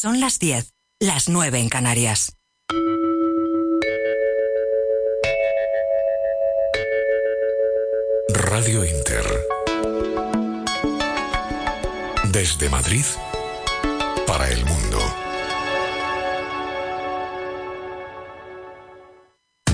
Son las 10, las 9 en Canarias. Radio Inter. Desde Madrid para el mundo.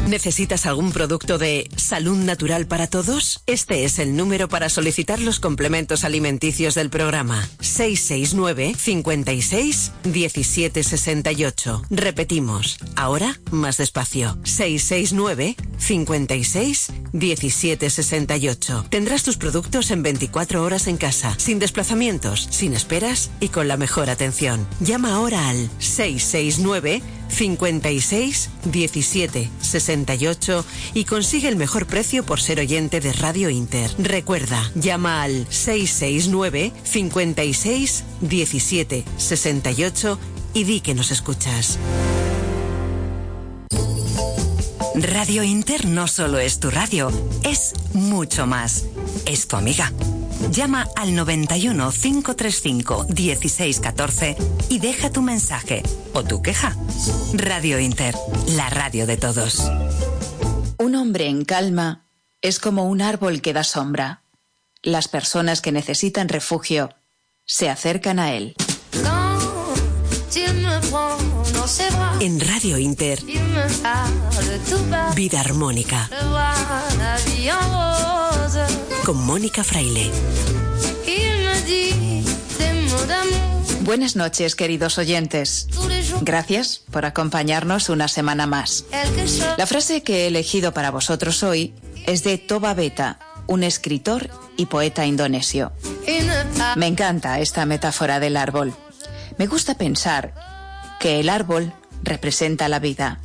¿Necesitas algún producto de salud natural para todos? Este es el número para solicitar los complementos alimenticios del programa. 669 56 1768. Repetimos, ahora más despacio. 669 56 1768. Tendrás tus productos en 24 horas en casa, sin desplazamientos, sin esperas y con la mejor atención. Llama ahora al 669 56 17 68 y consigue el mejor precio por ser oyente de Radio Inter. Recuerda, llama al 669 56 17 68 y di que nos escuchas. Radio Inter no solo es tu radio, es mucho más. Es tu amiga. Llama al 91 535 1614 y deja tu mensaje o tu queja. Radio Inter, la radio de todos. Un hombre en calma es como un árbol que da sombra. Las personas que necesitan refugio se acercan a él. En Radio Inter, Vida Armónica. Con Mónica Fraile. Buenas noches, queridos oyentes. Gracias por acompañarnos una semana más. La frase que he elegido para vosotros hoy es de Toba Beta, un escritor y poeta indonesio. Me encanta esta metáfora del árbol. Me gusta pensar que el árbol representa la vida,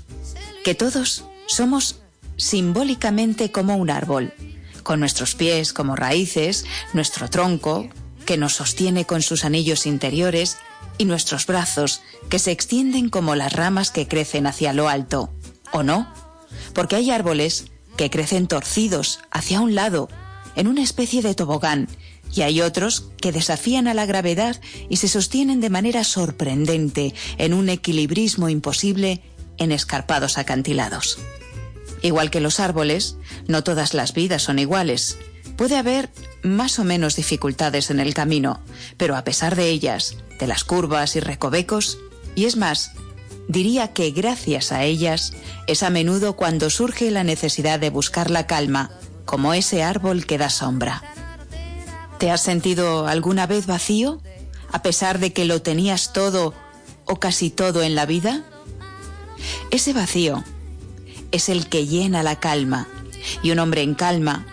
que todos somos simbólicamente como un árbol, con nuestros pies como raíces, nuestro tronco, que nos sostiene con sus anillos interiores, y nuestros brazos, que se extienden como las ramas que crecen hacia lo alto. ¿O no? Porque hay árboles que crecen torcidos hacia un lado, en una especie de tobogán, y hay otros que desafían a la gravedad y se sostienen de manera sorprendente en un equilibrismo imposible en escarpados acantilados. Igual que los árboles, no todas las vidas son iguales. Puede haber más o menos dificultades en el camino, pero a pesar de ellas, de las curvas y recovecos, y es más, diría que gracias a ellas es a menudo cuando surge la necesidad de buscar la calma, como ese árbol que da sombra. ¿Te has sentido alguna vez vacío, a pesar de que lo tenías todo o casi todo en la vida? Ese vacío es el que llena la calma, y un hombre en calma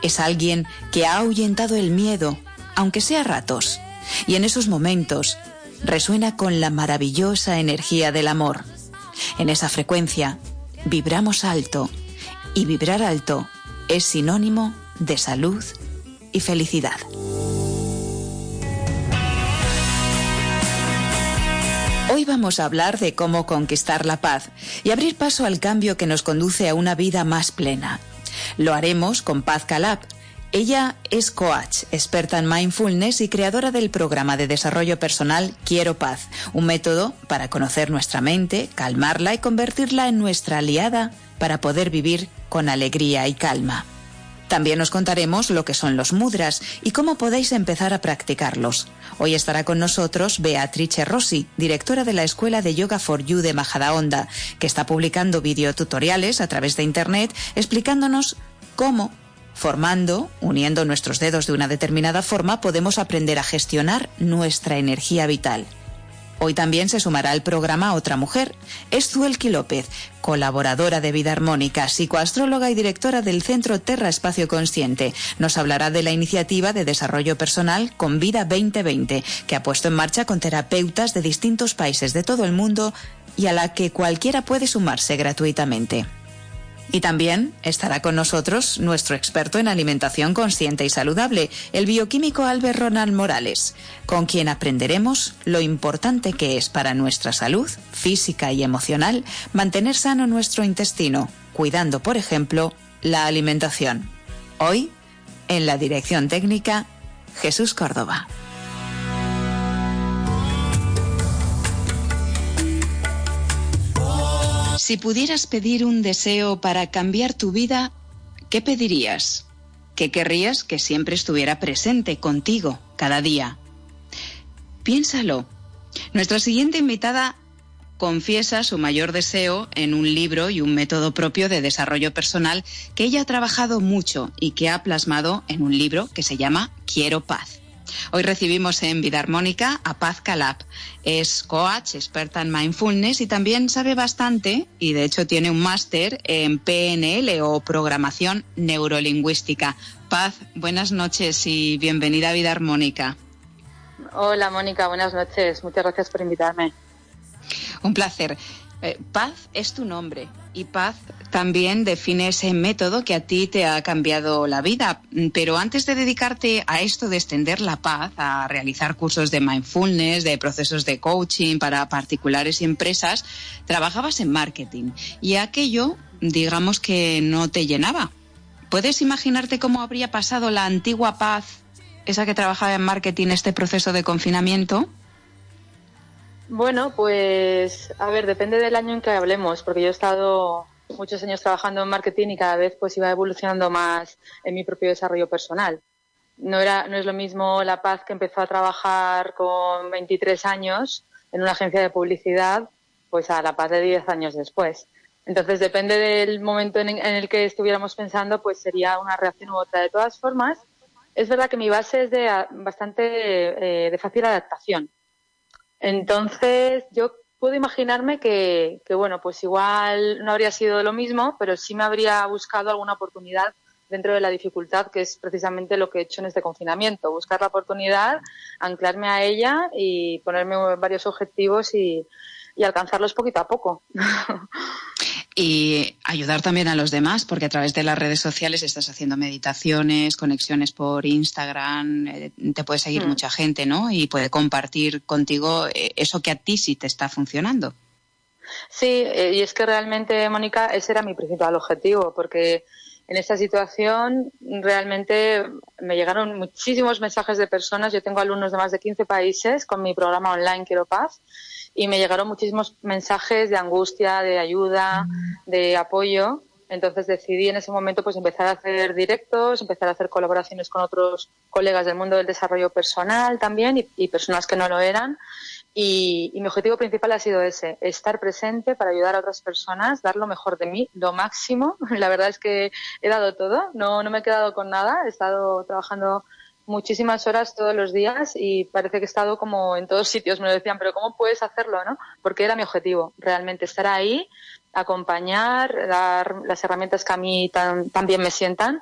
es alguien que ha ahuyentado el miedo, aunque sea ratos, y en esos momentos resuena con la maravillosa energía del amor. En esa frecuencia vibramos alto, y vibrar alto es sinónimo de salud y felicidad. Hoy vamos a hablar de cómo conquistar la paz y abrir paso al cambio que nos conduce a una vida más plena. Lo haremos con Paz Calab. Ella es coach, experta en mindfulness y creadora del programa de desarrollo personal Quiero Paz, un método para conocer nuestra mente, calmarla y convertirla en nuestra aliada para poder vivir con alegría y calma. También os contaremos lo que son los mudras y cómo podéis empezar a practicarlos. Hoy estará con nosotros Beatrice Rossi, directora de la Escuela de Yoga for You de Majadahonda, que está publicando videotutoriales a través de Internet explicándonos cómo, formando, uniendo nuestros dedos de una determinada forma, podemos aprender a gestionar nuestra energía vital. Hoy también se sumará al programa otra mujer. Es Zuelki López, colaboradora de Vida Armónica, psicoastróloga y directora del Centro Terra Espacio Consciente. Nos hablará de la iniciativa de desarrollo personal Con Vida 2020, que ha puesto en marcha con terapeutas de distintos países de todo el mundo y a la que cualquiera puede sumarse gratuitamente. Y también estará con nosotros nuestro experto en alimentación consciente y saludable, el bioquímico Albert Ronald Morales, con quien aprenderemos lo importante que es para nuestra salud física y emocional mantener sano nuestro intestino, cuidando, por ejemplo, la alimentación. Hoy, en la dirección técnica, Jesús Córdoba. Si pudieras pedir un deseo para cambiar tu vida, ¿qué pedirías? ¿Qué querrías que siempre estuviera presente contigo cada día? Piénsalo. Nuestra siguiente invitada confiesa su mayor deseo en un libro y un método propio de desarrollo personal que ella ha trabajado mucho y que ha plasmado en un libro que se llama Quiero paz. Hoy recibimos en Vida Armónica a Paz Calab. Es coach, experta en mindfulness y también sabe bastante, y de hecho tiene un máster en PNL o programación neurolingüística. Paz, buenas noches y bienvenida a Vida Armónica. Hola Mónica, buenas noches. Muchas gracias por invitarme. Un placer. Eh, paz es tu nombre y paz también define ese método que a ti te ha cambiado la vida. Pero antes de dedicarte a esto de extender la paz, a realizar cursos de mindfulness, de procesos de coaching para particulares y empresas, trabajabas en marketing y aquello, digamos que no te llenaba. ¿Puedes imaginarte cómo habría pasado la antigua paz, esa que trabajaba en marketing, este proceso de confinamiento? Bueno, pues a ver, depende del año en que hablemos, porque yo he estado muchos años trabajando en marketing y cada vez pues iba evolucionando más en mi propio desarrollo personal. No era no es lo mismo La Paz que empezó a trabajar con 23 años en una agencia de publicidad, pues a La Paz de 10 años después. Entonces, depende del momento en, el que estuviéramos pensando, pues sería una reacción u otra. De todas formas, es verdad que mi base es de bastante eh, de fácil adaptación. Entonces, yo puedo imaginarme que, que, bueno, pues igual no habría sido lo mismo, pero sí me habría buscado alguna oportunidad dentro de la dificultad, que es precisamente lo que he hecho en este confinamiento, buscar la oportunidad, anclarme a ella y ponerme varios objetivos y, y alcanzarlos poquito a poco. y ayudar también a los demás, porque a través de las redes sociales estás haciendo meditaciones, conexiones por Instagram, eh, te puede seguir mm. mucha gente, ¿no? Y puede compartir contigo eh, eso que a ti sí te está funcionando. Sí, eh, y es que realmente, Mónica, ese era mi principal objetivo, porque en esta situación realmente me llegaron muchísimos mensajes de personas. Yo tengo alumnos de más de 15 países con mi programa online Quiero Paz y me llegaron muchísimos mensajes de angustia, de ayuda, de apoyo. Entonces decidí en ese momento pues empezar a hacer directos, empezar a hacer colaboraciones con otros colegas del mundo del desarrollo personal también y, personas que no lo eran. Y, mi objetivo principal ha sido ese, estar presente para ayudar a otras personas, dar lo mejor de mí, lo máximo. La verdad es que he dado todo, no, no me he quedado con nada, he estado trabajando muchísimas horas todos los días y parece que he estado como en todos sitios. Me decían, pero ¿cómo puedes hacerlo? ¿no? Porque era mi objetivo, realmente estar ahí, acompañar, dar las herramientas que a mí tan, tan bien me sientan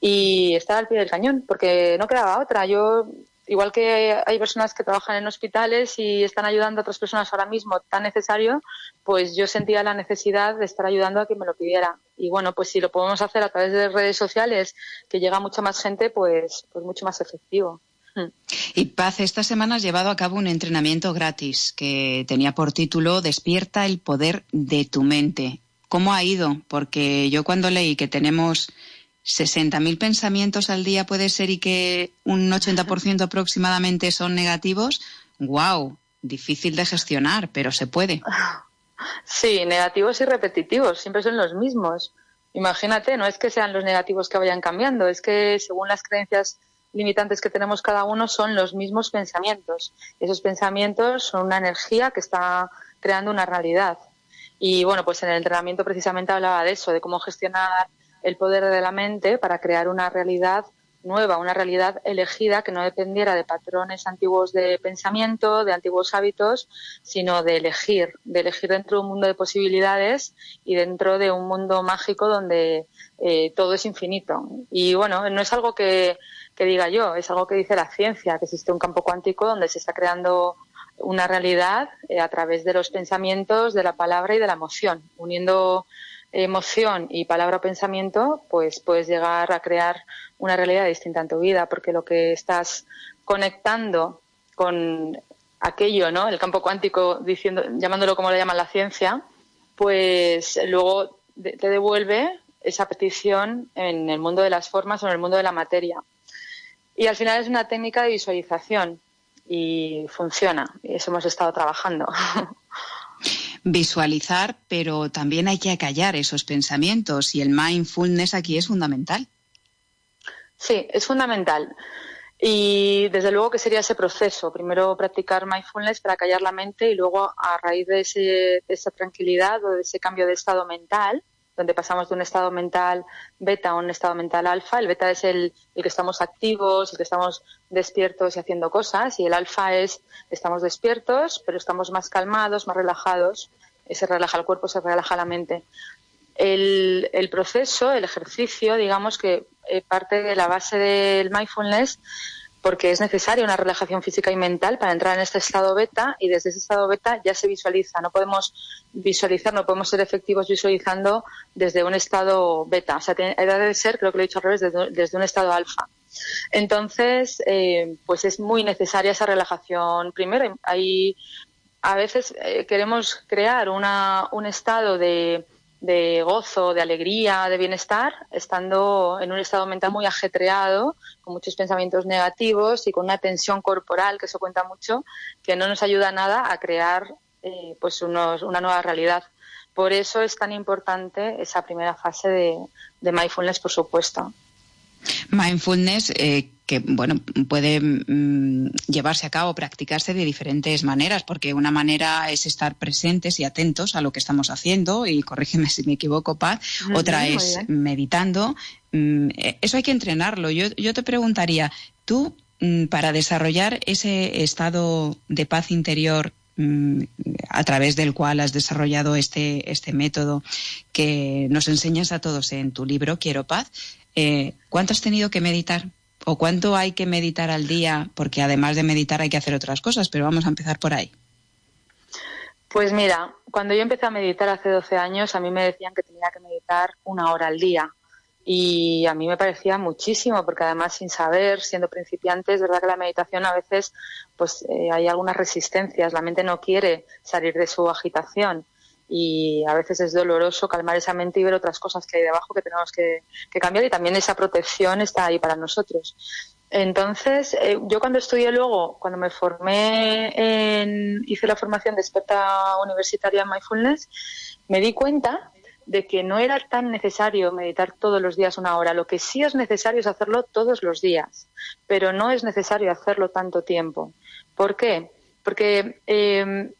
y estar al pie del cañón, porque no quedaba otra. Yo igual que hay personas que trabajan en hospitales y están ayudando a otras personas ahora mismo tan necesario, pues yo sentía la necesidad de estar ayudando a quien me lo pidiera. Y bueno, pues si lo podemos hacer a través de redes sociales, que llega mucha más gente, pues, pues mucho más efectivo. Hmm. Y Paz, esta semana has llevado a cabo un entrenamiento gratis que tenía por título Despierta el poder de tu mente. ¿Cómo ha ido? Porque yo cuando leí que tenemos 60.000 pensamientos al día puede ser y que un 80% aproximadamente son negativos, wow, difícil de gestionar, pero se puede. Sí, negativos y repetitivos, siempre son los mismos. Imagínate, no es que sean los negativos que vayan cambiando, es que según las creencias limitantes que tenemos cada uno son los mismos pensamientos. Esos pensamientos son una energía que está creando una realidad. Y bueno, pues en el entrenamiento precisamente hablaba de eso, de cómo gestionar el poder de la mente para crear una realidad nueva, una realidad elegida que no dependiera de patrones antiguos de pensamiento, de antiguos hábitos, sino de elegir, de elegir dentro de un mundo de posibilidades y dentro de un mundo mágico donde eh, todo es infinito. Y bueno, no es algo que, diga yo, es algo que dice la ciencia, que existe un campo cuántico donde se está creando una realidad eh, a través de los pensamientos, de la palabra y de la emoción, uniendo emoción y palabra o pensamiento, pues puedes llegar a crear una realidad distinta en tu vida, porque lo que estás conectando con aquello, ¿no? El campo cuántico, diciendo, llamándolo como le llaman la ciencia, pues luego te devuelve esa petición en el mundo de las formas o en el mundo de la materia. Y al final es una técnica de visualización y funciona. Y eso hemos estado trabajando. visualizar, pero también hay que acallar esos pensamientos y el mindfulness aquí es fundamental. Sí, es fundamental. Y desde luego que sería ese proceso. Primero practicar mindfulness para callar la mente y luego a raíz de, ese, de esa tranquilidad o de ese cambio de estado mental, donde pasamos de un estado mental beta a un estado mental alfa. El beta es el, el, que estamos activos, el que estamos despiertos y haciendo cosas, y el alfa es estamos despiertos, pero estamos más calmados, más relajados. Se relaja el cuerpo, se relaja la mente. El, el proceso, el ejercicio, digamos que eh, parte de la base del mindfulness porque es necesaria una relajación física y mental para entrar en este estado beta y desde ese estado beta ya se visualiza. No podemos visualizar, no podemos ser efectivos visualizando desde un estado beta. O sea, debe ser, creo que lo he dicho al revés, desde, un estado alfa. Entonces, eh, pues es muy necesaria esa relajación. Primero, hay, a veces eh, queremos crear una, un estado de de gozo, de alegría, de bienestar, estando en un estado mental muy ajetreado, con muchos pensamientos negativos y con una tensión corporal, que eso cuenta mucho, que no nos ayuda nada a crear eh, pues unos, una nueva realidad. Por eso es tan importante esa primera fase de, de mindfulness, por supuesto. Mindfulness, eh, que bueno, puede mm, llevarse a cabo, practicarse de diferentes maneras, porque una manera es estar presentes y atentos a lo que estamos haciendo, y corrígeme si me equivoco, Paz, otra es meditando. Mm, eh, eso hay que entrenarlo. Yo, yo te preguntaría, tú, mm, para desarrollar ese estado de paz interior a través del cual has desarrollado este, este método que nos enseñas a todos en tu libro, Quiero Paz, eh, ¿cuánto has tenido que meditar? ¿O cuánto hay que meditar al día? Porque además de meditar hay que hacer otras cosas, pero vamos a empezar por ahí. Pues mira, cuando yo empecé a meditar hace 12 años, a mí me decían que tenía que meditar una hora al día. Y a mí me parecía muchísimo, porque además sin saber, siendo principiante, es verdad que la meditación a veces pues eh, hay algunas resistencias, la mente no quiere salir de su agitación y a veces es doloroso calmar esa mente y ver otras cosas que hay debajo que tenemos que, cambiar y también esa protección está ahí para nosotros. Entonces, eh, yo cuando estudié luego, cuando me formé, en, hice la formación de experta universitaria en mindfulness, me di cuenta de que no era tan necesario meditar todos los días una hora. Lo que sí es necesario es hacerlo todos los días, pero no es necesario hacerlo tanto tiempo. ¿Por qué? Porque eh,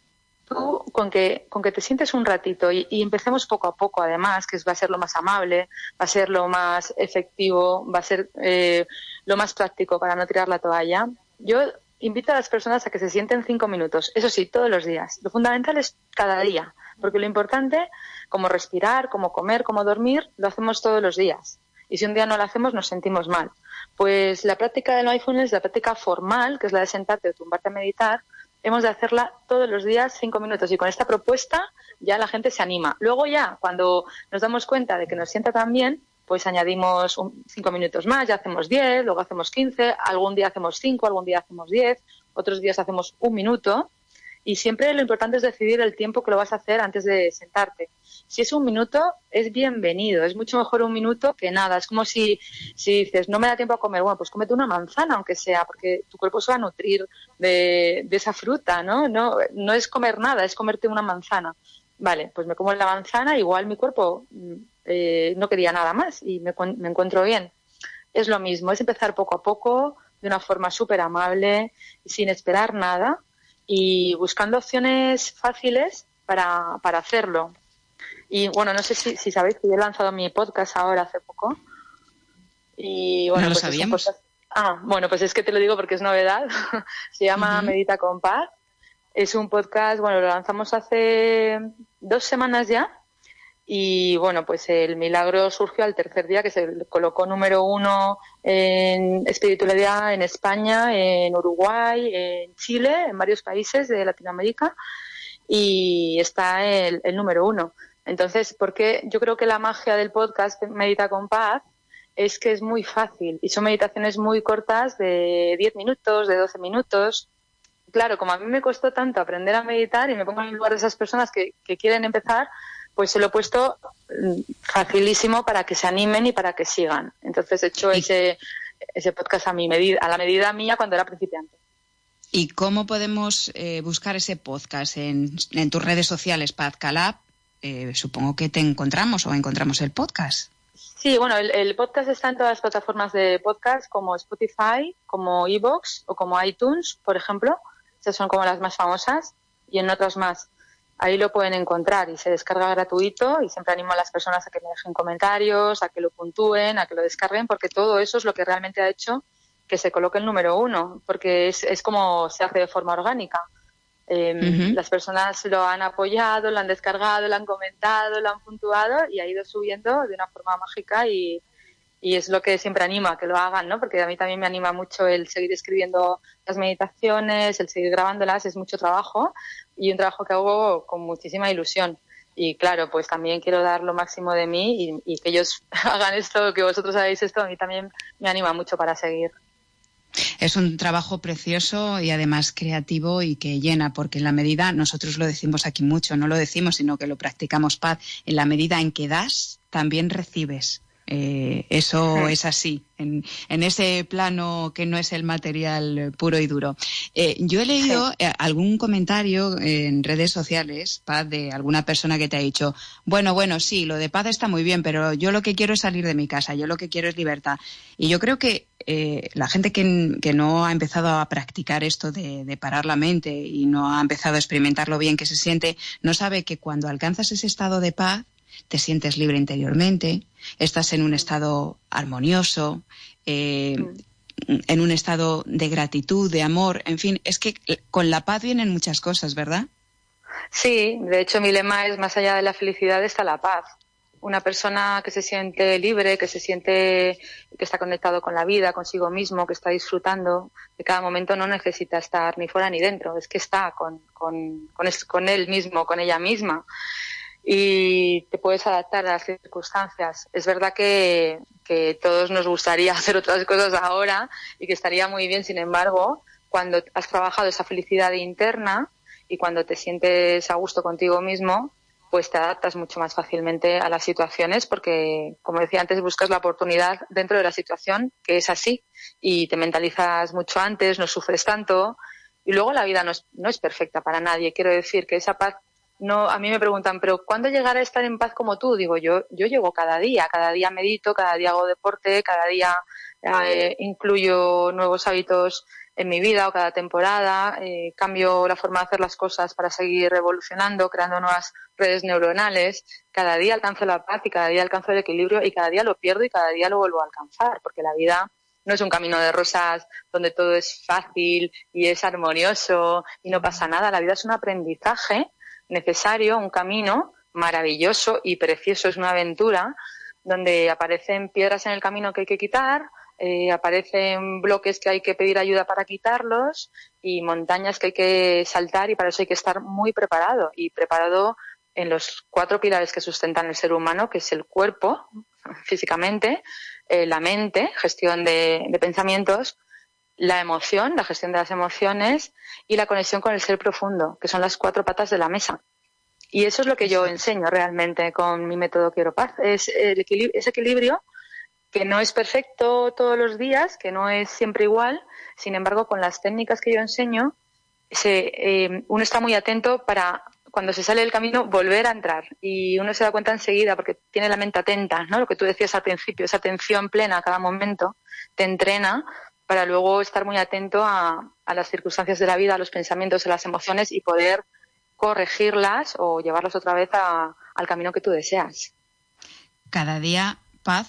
tú con que, con que te sientes un ratito y, empecemos poco a poco, además, que va a ser lo más amable, va a ser lo más efectivo, va a ser eh, lo más práctico para no tirar la toalla, yo invito a las personas a que se sienten cinco minutos, eso sí, todos los días. Lo fundamental es cada día, porque lo importante, como respirar, como comer, como dormir, lo hacemos todos los días. Y si un día no lo hacemos, nos sentimos mal. Pues la práctica del mindfulness, la práctica formal, que es la de sentarte o tumbarte a meditar, hemos de hacerla todos los días cinco minutos y con esta propuesta ya la gente se anima. Luego ya, cuando nos damos cuenta de que nos sienta tan bien, pues añadimos cinco minutos más, ya hacemos diez, luego hacemos quince, algún día hacemos cinco, algún día hacemos diez, otros días hacemos un minuto y siempre lo importante es decidir el tiempo que lo vas a hacer antes de sentarte. Si es un minuto, es bienvenido. Es mucho mejor un minuto que nada. Es como si, si dices, no me da tiempo a comer, bueno, pues cómete una manzana, aunque sea, porque tu cuerpo se va a nutrir de, esa fruta, ¿no? ¿no? No es comer nada, es comerte una manzana. Vale, pues me como la manzana, igual mi cuerpo mm, eh, no quería nada más y me, me encuentro bien. Es lo mismo, es empezar poco a poco, de una forma súper amable, sin esperar nada y buscando opciones fáciles para, para hacerlo. Y bueno, no sé si, si, sabéis que yo he lanzado mi podcast ahora hace poco. Y bueno, no lo pues sabíamos. Ah, bueno, pues es que te lo digo porque es novedad. Se llama Medita con Paz. Es un podcast, bueno, lo lanzamos hace dos semanas ya. Y bueno, pues el milagro surgió al tercer día, que se colocó número uno en espiritualidad en España, en Uruguay, en Chile, en varios países de Latinoamérica, y está el, el número uno. Entonces, porque yo creo que la magia del podcast Medita con Paz es que es muy fácil y son meditaciones muy cortas de 10 minutos, de 12 minutos. Claro, como a mí me costó tanto aprender a meditar y me pongo en el lugar de esas personas que, que quieren empezar, pues se lo he puesto mm, facilísimo para que se animen y para que sigan. Entonces he hecho ese, ese podcast a mi medida, a la medida mía cuando era principiante. ¿Y cómo podemos eh, buscar ese podcast en, tus redes sociales, Paz Calab? Eh, supongo que te encontramos o encontramos el podcast. Sí, bueno, el, podcast está en todas las plataformas de podcast como Spotify, como Evox o como iTunes, por ejemplo. Esas son como las más famosas y en otras más. Ahí lo pueden encontrar y se descarga gratuito y siempre animo a las personas a que me dejen comentarios, a que lo puntúen, a que lo descarguen, porque todo eso es lo que realmente ha hecho que se coloque el número uno, porque es, es como se hace de forma orgánica. Em, las personas lo han apoyado, lo han descargado, lo han comentado, lo han puntuado y ha ido subiendo de una forma mágica y, y es lo que siempre anima que lo hagan, ¿no? Porque a mí también me anima mucho el seguir escribiendo las meditaciones, el seguir grabándolas, es mucho trabajo y un trabajo que hago con muchísima ilusión. Y claro, pues también quiero dar lo máximo de mí y, y que ellos hagan esto, que vosotros hagáis esto, a mí también me anima mucho para seguir. Es un trabajo precioso y además creativo y que llena, porque en la medida, nosotros lo decimos aquí mucho, no lo decimos, sino que lo practicamos paz, en la medida en que das, también recibes. Eh, eso es así, en, ese plano que no es el material puro y duro. Eh, yo he leído eh, algún comentario en redes sociales, Paz, de alguna persona que te ha dicho, bueno, bueno, sí, lo de paz está muy bien, pero yo lo que quiero es salir de mi casa, yo lo que quiero es libertad. Y yo creo que la gente que, no ha empezado a practicar esto de, de parar la mente y no ha empezado a experimentar lo bien que se siente, no sabe que cuando alcanzas ese estado de paz, te sientes libre interiormente, estás en un estado armonioso, eh, en un estado de gratitud, de amor, en fin, es que con la paz vienen muchas cosas, ¿verdad? Sí, de hecho mi lema es más allá de la felicidad está la paz. Una persona que se siente libre, que se siente que está conectado con la vida, consigo mismo, que está disfrutando de cada momento, no necesita estar ni fuera ni dentro, es que está con, con, con él mismo, con ella misma y te puedes adaptar a las circunstancias. Es verdad que, que todos nos gustaría hacer otras cosas ahora y que estaría muy bien, sin embargo, cuando has trabajado esa felicidad interna y cuando te sientes a gusto contigo mismo, pues te adaptas mucho más fácilmente a las situaciones porque, como decía antes, buscas la oportunidad dentro de la situación que es así y te mentalizas mucho antes, no sufres tanto y luego la vida no es, no es perfecta para nadie. Quiero decir que esa paz no, a mí me preguntan, pero ¿cuándo llegar a estar en paz como tú? Digo, yo, yo llego cada día, cada día medito, cada día hago deporte, cada día eh, incluyo nuevos hábitos en mi vida o cada temporada, eh, cambio la forma de hacer las cosas para seguir evolucionando, creando nuevas redes neuronales. Cada día alcanzo la paz y cada día alcanzo el equilibrio y cada día lo pierdo y cada día lo vuelvo a alcanzar, porque la vida no es un camino de rosas donde todo es fácil y es armonioso y no pasa nada. La vida es un aprendizaje necesario, un camino maravilloso y precioso, es una aventura donde aparecen piedras en el camino que hay que quitar, eh, aparecen bloques que hay que pedir ayuda para quitarlos y montañas que hay que saltar y para eso hay que estar muy preparado y preparado en los cuatro pilares que sustentan el ser humano, que es el cuerpo físicamente, eh, la mente, gestión de pensamientos, la emoción, la gestión de las emociones y la conexión con el ser profundo, que son las cuatro patas de la mesa. Y eso es lo que yo enseño realmente con mi método Quiero Paz. Es el ese equilibrio que no es perfecto todos los días, que no es siempre igual. Sin embargo, con las técnicas que yo enseño, se, eh, uno está muy atento para cuando se sale del camino volver a entrar y uno se da cuenta enseguida porque tiene la mente atenta, ¿no? Lo que tú decías al principio, esa atención plena a cada momento te entrena para luego estar muy atento a, las circunstancias de la vida, a los pensamientos, a las emociones y poder corregirlas o llevarlas otra vez al camino que tú deseas. Cada día paz,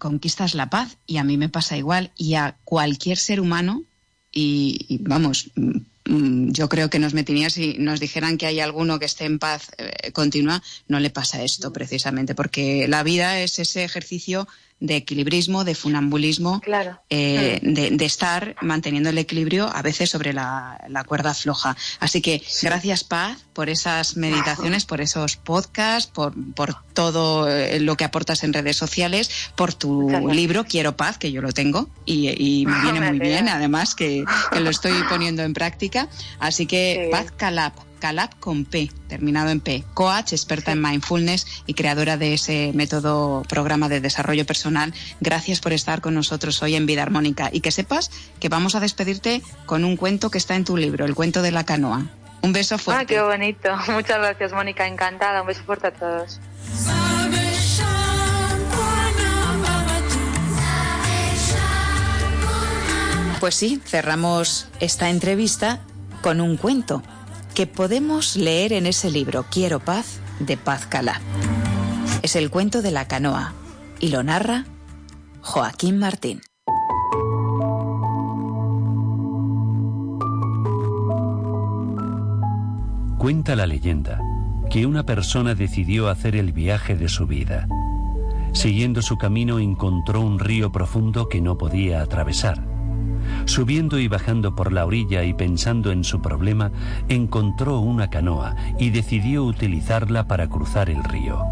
conquistas la paz y a mí me pasa igual y a cualquier ser humano y, vamos, mm, yo creo que nos metiría si nos dijeran que hay alguno que esté en paz eh, continua, no le pasa esto precisamente, porque la vida es ese ejercicio de equilibrismo, de funambulismo, eh, mm. de, estar manteniendo el equilibrio a veces sobre la, cuerda floja. Así que gracias Paz por esas meditaciones, por esos podcasts, por, por todo eh, lo que aportas en redes sociales, por tu libro Quiero Paz, que yo lo tengo y, me viene muy bien, además que, lo estoy poniendo en práctica. Así que Paz Calab Calab con P, terminado en P. Coach, experta en mindfulness y creadora de ese método programa de desarrollo personal. Gracias por estar con nosotros hoy en Vida Armónica y que sepas que vamos a despedirte con un cuento que está en tu libro, El cuento de la canoa. Un beso fuerte. Ah, qué bonito. Muchas gracias, Mónica. Encantada. Un beso fuerte a todos. Pues sí, cerramos esta entrevista con un cuento que podemos leer en ese libro Quiero paz de Paz Calá. Es el cuento de la canoa y lo narra Joaquín Martín. Cuenta la leyenda que una persona decidió hacer el viaje de su vida. Siguiendo su camino encontró un río profundo que no podía atravesar Subiendo y bajando por la orilla y pensando en su problema, encontró una canoa y decidió utilizarla para cruzar el río.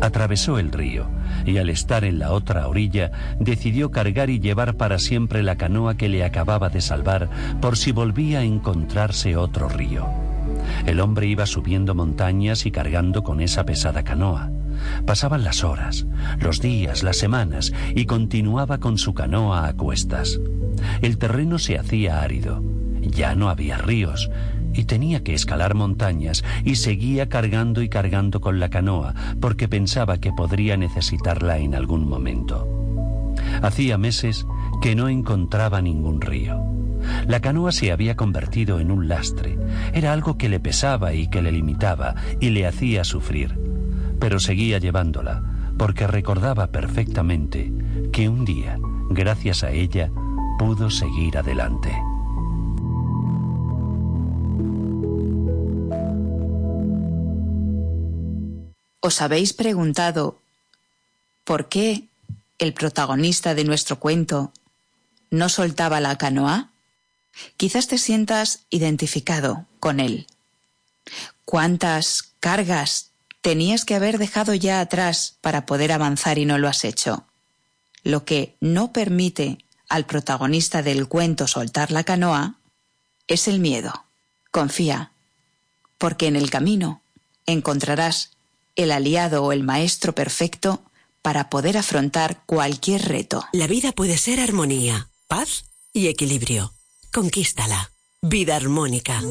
Atravesó el río y al estar en la otra orilla decidió cargar y llevar para siempre la canoa que le acababa de salvar por si volvía a encontrarse otro río. El hombre iba subiendo montañas y cargando con esa pesada canoa. Pasaban las horas, los días, las semanas y continuaba con su canoa a cuestas. El terreno se hacía árido, ya no había ríos y tenía que escalar montañas y seguía cargando y cargando con la canoa porque pensaba que podría necesitarla en algún momento. Hacía meses que no encontraba ningún río. La canoa se había convertido en un lastre. Era algo que le pesaba y que le limitaba y le hacía sufrir pero seguía llevándola porque recordaba perfectamente que un día, gracias a ella, pudo seguir adelante. ¿Os habéis preguntado por qué el protagonista de nuestro cuento no soltaba la canoa? Quizás te sientas identificado con él. ¿Cuántas cargas tenías que haber dejado ya atrás para poder avanzar y no lo has hecho. Lo que no permite al protagonista del cuento soltar la canoa es el miedo. Confía, porque en el camino encontrarás el aliado o el maestro perfecto para poder afrontar cualquier reto. La vida puede ser armonía, paz y equilibrio. Conquístala. Vida armónica.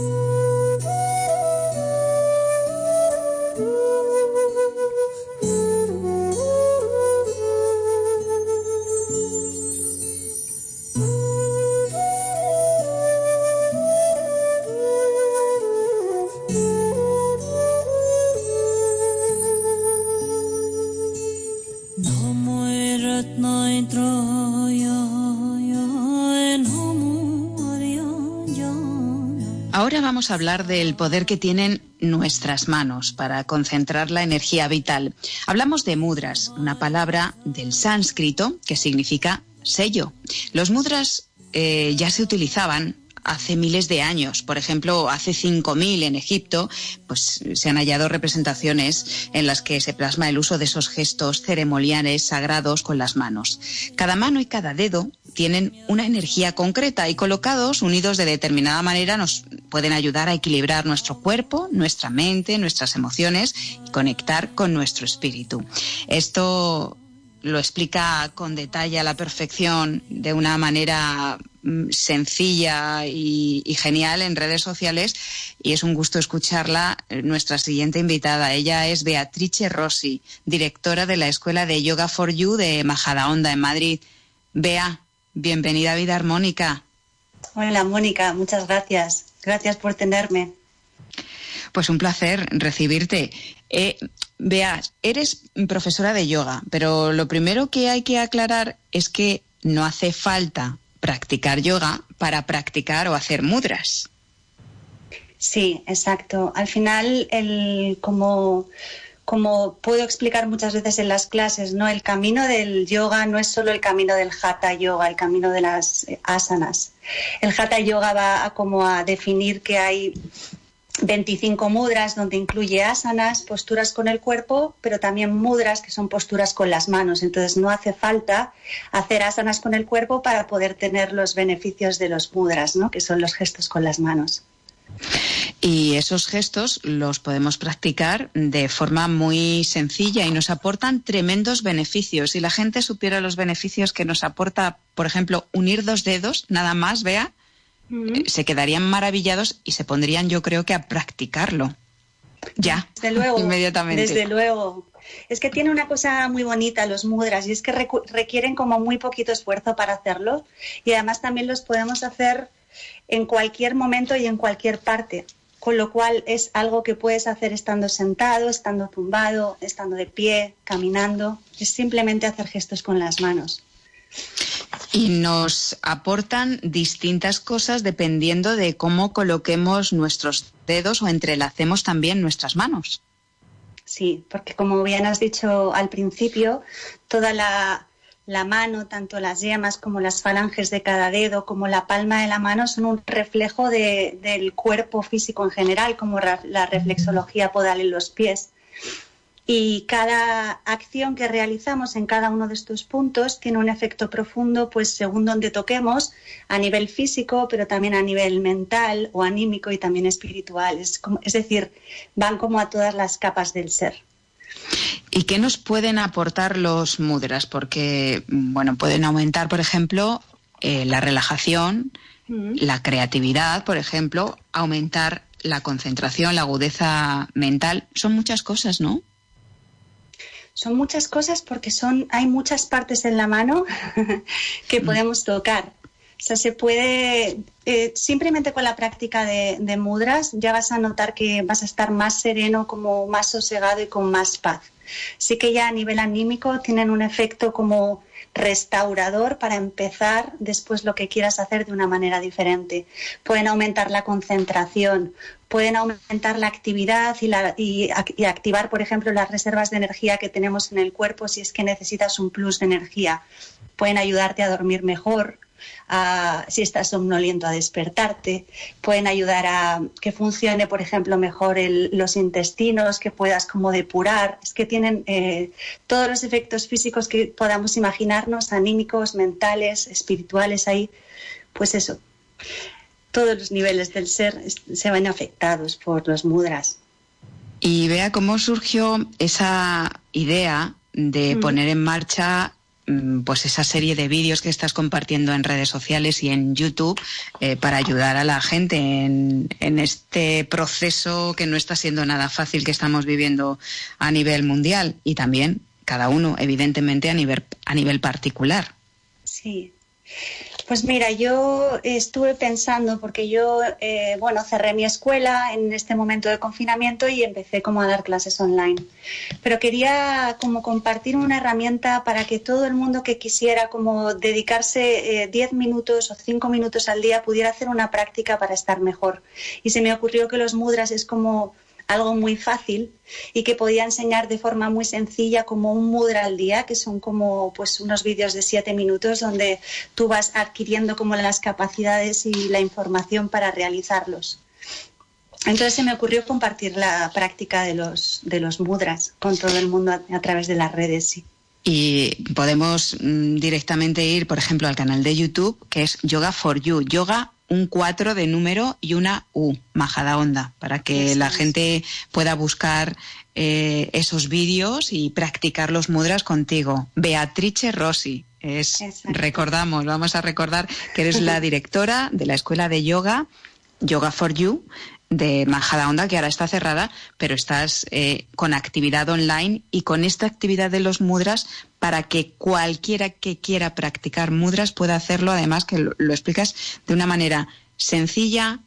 Vamos a hablar del poder que tienen nuestras manos para concentrar la energía vital. Hablamos de mudras, una palabra del sánscrito que significa sello. Los mudras eh, ya se utilizaban hace miles de años. Por ejemplo, hace 5.000 en Egipto, pues se han hallado representaciones en las que se plasma el uso de esos gestos ceremoniales sagrados con las manos. Cada mano y cada dedo tienen una energía concreta y colocados, unidos de determinada manera, nos pueden ayudar a equilibrar nuestro cuerpo, nuestra mente, nuestras emociones y conectar con nuestro espíritu. Esto lo explica con detalle a la perfección de una manera mm, sencilla y, genial en redes sociales y es un gusto escucharla eh, nuestra siguiente invitada. Ella es Beatrice Rossi, directora de la Escuela de Yoga for You de Majadahonda en Madrid. Bea, bienvenida a Vida Armónica. Hola Mónica, muchas gracias. Gracias por tenerme. Pues un placer recibirte. Eh, Veas, eres profesora de yoga, pero lo primero que hay que aclarar es que no hace falta practicar yoga para practicar o hacer mudras. Sí, exacto. Al final, el, como, como puedo explicar muchas veces en las clases, ¿no? El camino del yoga no es solo el camino del hatha yoga, el camino de las asanas. El hatha yoga va a como a definir que hay 25 mudras donde incluye asanas, posturas con el cuerpo, pero también mudras que son posturas con las manos. Entonces no hace falta hacer asanas con el cuerpo para poder tener los beneficios de los mudras, ¿no? que son los gestos con las manos. Y esos gestos los podemos practicar de forma muy sencilla y nos aportan tremendos beneficios. Si la gente supiera los beneficios que nos aporta, por ejemplo, unir dos dedos, nada más, vea, eh, se quedarían maravillados y se pondrían, yo creo que, a practicarlo. Ya, desde luego, inmediatamente. Desde luego. Es que tiene una cosa muy bonita los mudras y es que requieren como muy poquito esfuerzo para hacerlo y además también los podemos hacer en cualquier momento y en cualquier parte, con lo cual es algo que puedes hacer estando sentado, estando tumbado, estando de pie, caminando, es simplemente hacer gestos con las manos. Y nos aportan distintas cosas dependiendo de cómo coloquemos nuestros dedos o entrelacemos también nuestras manos. Sí, porque como bien has dicho al principio, toda la, mano, tanto las yemas como las falanges de cada dedo, como la palma de la mano, son un reflejo del cuerpo físico en general, como la reflexología podal en los pies. Y cada acción que realizamos en cada uno de estos puntos tiene un efecto profundo, pues según donde toquemos, a nivel físico, pero también a nivel mental o anímico y también espiritual. Es, es decir, van como a todas las capas del ser. ¿Y qué nos pueden aportar los mudras? Porque, bueno, pueden aumentar, por ejemplo, eh, la relajación, mm. la creatividad, por ejemplo, aumentar la concentración, la agudeza mental. Son muchas cosas, ¿no? son muchas cosas porque son, hay muchas partes en la mano que mm. podemos tocar. O sea, se puede, eh, simplemente con la práctica de, mudras ya vas a notar que vas a estar más sereno, como más sosegado y con más paz. Sí que ya a nivel anímico tienen un efecto como restaurador para empezar después lo que quieras hacer de una manera diferente. Pueden aumentar la concentración, pueden aumentar la actividad y, activar, por ejemplo, las reservas de energía que tenemos en el cuerpo si es que necesitas un plus de energía. Pueden ayudarte a dormir mejor, si estás somnoliento a despertarte, pueden ayudar a que funcione, por ejemplo, mejor los intestinos, que puedas como depurar, es que tienen eh, todos los efectos físicos que podamos imaginarnos, anímicos, mentales, espirituales ahí, pues eso, todos los niveles del ser se van afectados por los mudras. Y vea cómo surgió esa idea de poner en marcha Mm, pues esa serie de vídeos que estás compartiendo en redes sociales y en YouTube eh, para ayudar a la gente en, este proceso que no está siendo nada fácil que estamos viviendo a nivel mundial y también cada uno evidentemente a nivel a nivel particular. Sí. Pues mira, yo estuve pensando, porque yo, eh, bueno, cerré mi escuela en este momento de confinamiento y empecé como a dar clases online. Pero quería como compartir una herramienta para que todo el mundo que quisiera como dedicarse 10 eh, minutos o 5 minutos al día pudiera hacer una práctica para estar mejor. Y se me ocurrió que los mudras es como algo muy fácil y que podía enseñar de forma muy sencilla como un mudra al día, que son como pues unos vídeos de siete minutos donde tú vas adquiriendo como las capacidades y la información para realizarlos. Entonces se me ocurrió compartir la práctica de los, de los mudras con todo el mundo a, través de las redes. Y podemos mm, directamente ir, por ejemplo, al canal de YouTube, que es Yoga for You, Yoga un 4 de número y una U, Majada Onda, para que la gente pueda buscar eh, esos vídeos y practicar los mudras contigo. Beatrice Rossi, es, recordamos, vamos a recordar que eres la directora de la Escuela de Yoga, Yoga for You, de Majada Onda, que ahora está cerrada, pero estás eh, con actividad online y con esta actividad de los mudras para que cualquiera que quiera practicar mudras pueda hacerlo, además que lo, explicas de una manera sencilla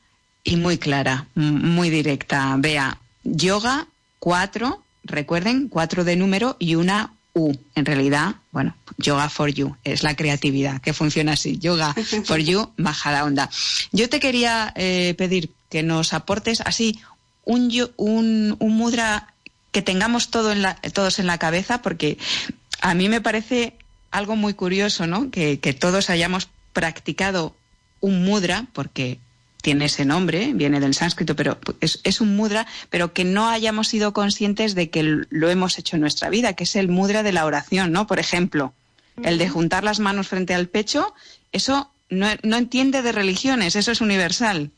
y muy clara, muy directa. Vea, yoga, cuatro, recuerden, cuatro de número y una U. En realidad, bueno, yoga for you, es la creatividad que funciona así. Yoga for you, Majada onda. Yo te quería eh, pedir que nos aportes así un, un, un mudra que tengamos todo en la, todos en la cabeza, porque a mí me parece algo muy curioso, ¿no? Que, todos hayamos practicado un mudra, porque tiene ese nombre, viene del sánscrito, pero es, es, un mudra, pero que no hayamos sido conscientes de que lo hemos hecho en nuestra vida, que es el mudra de la oración, ¿no? Por ejemplo, el de juntar las manos frente al pecho, eso no, no entiende de religiones, eso es universal.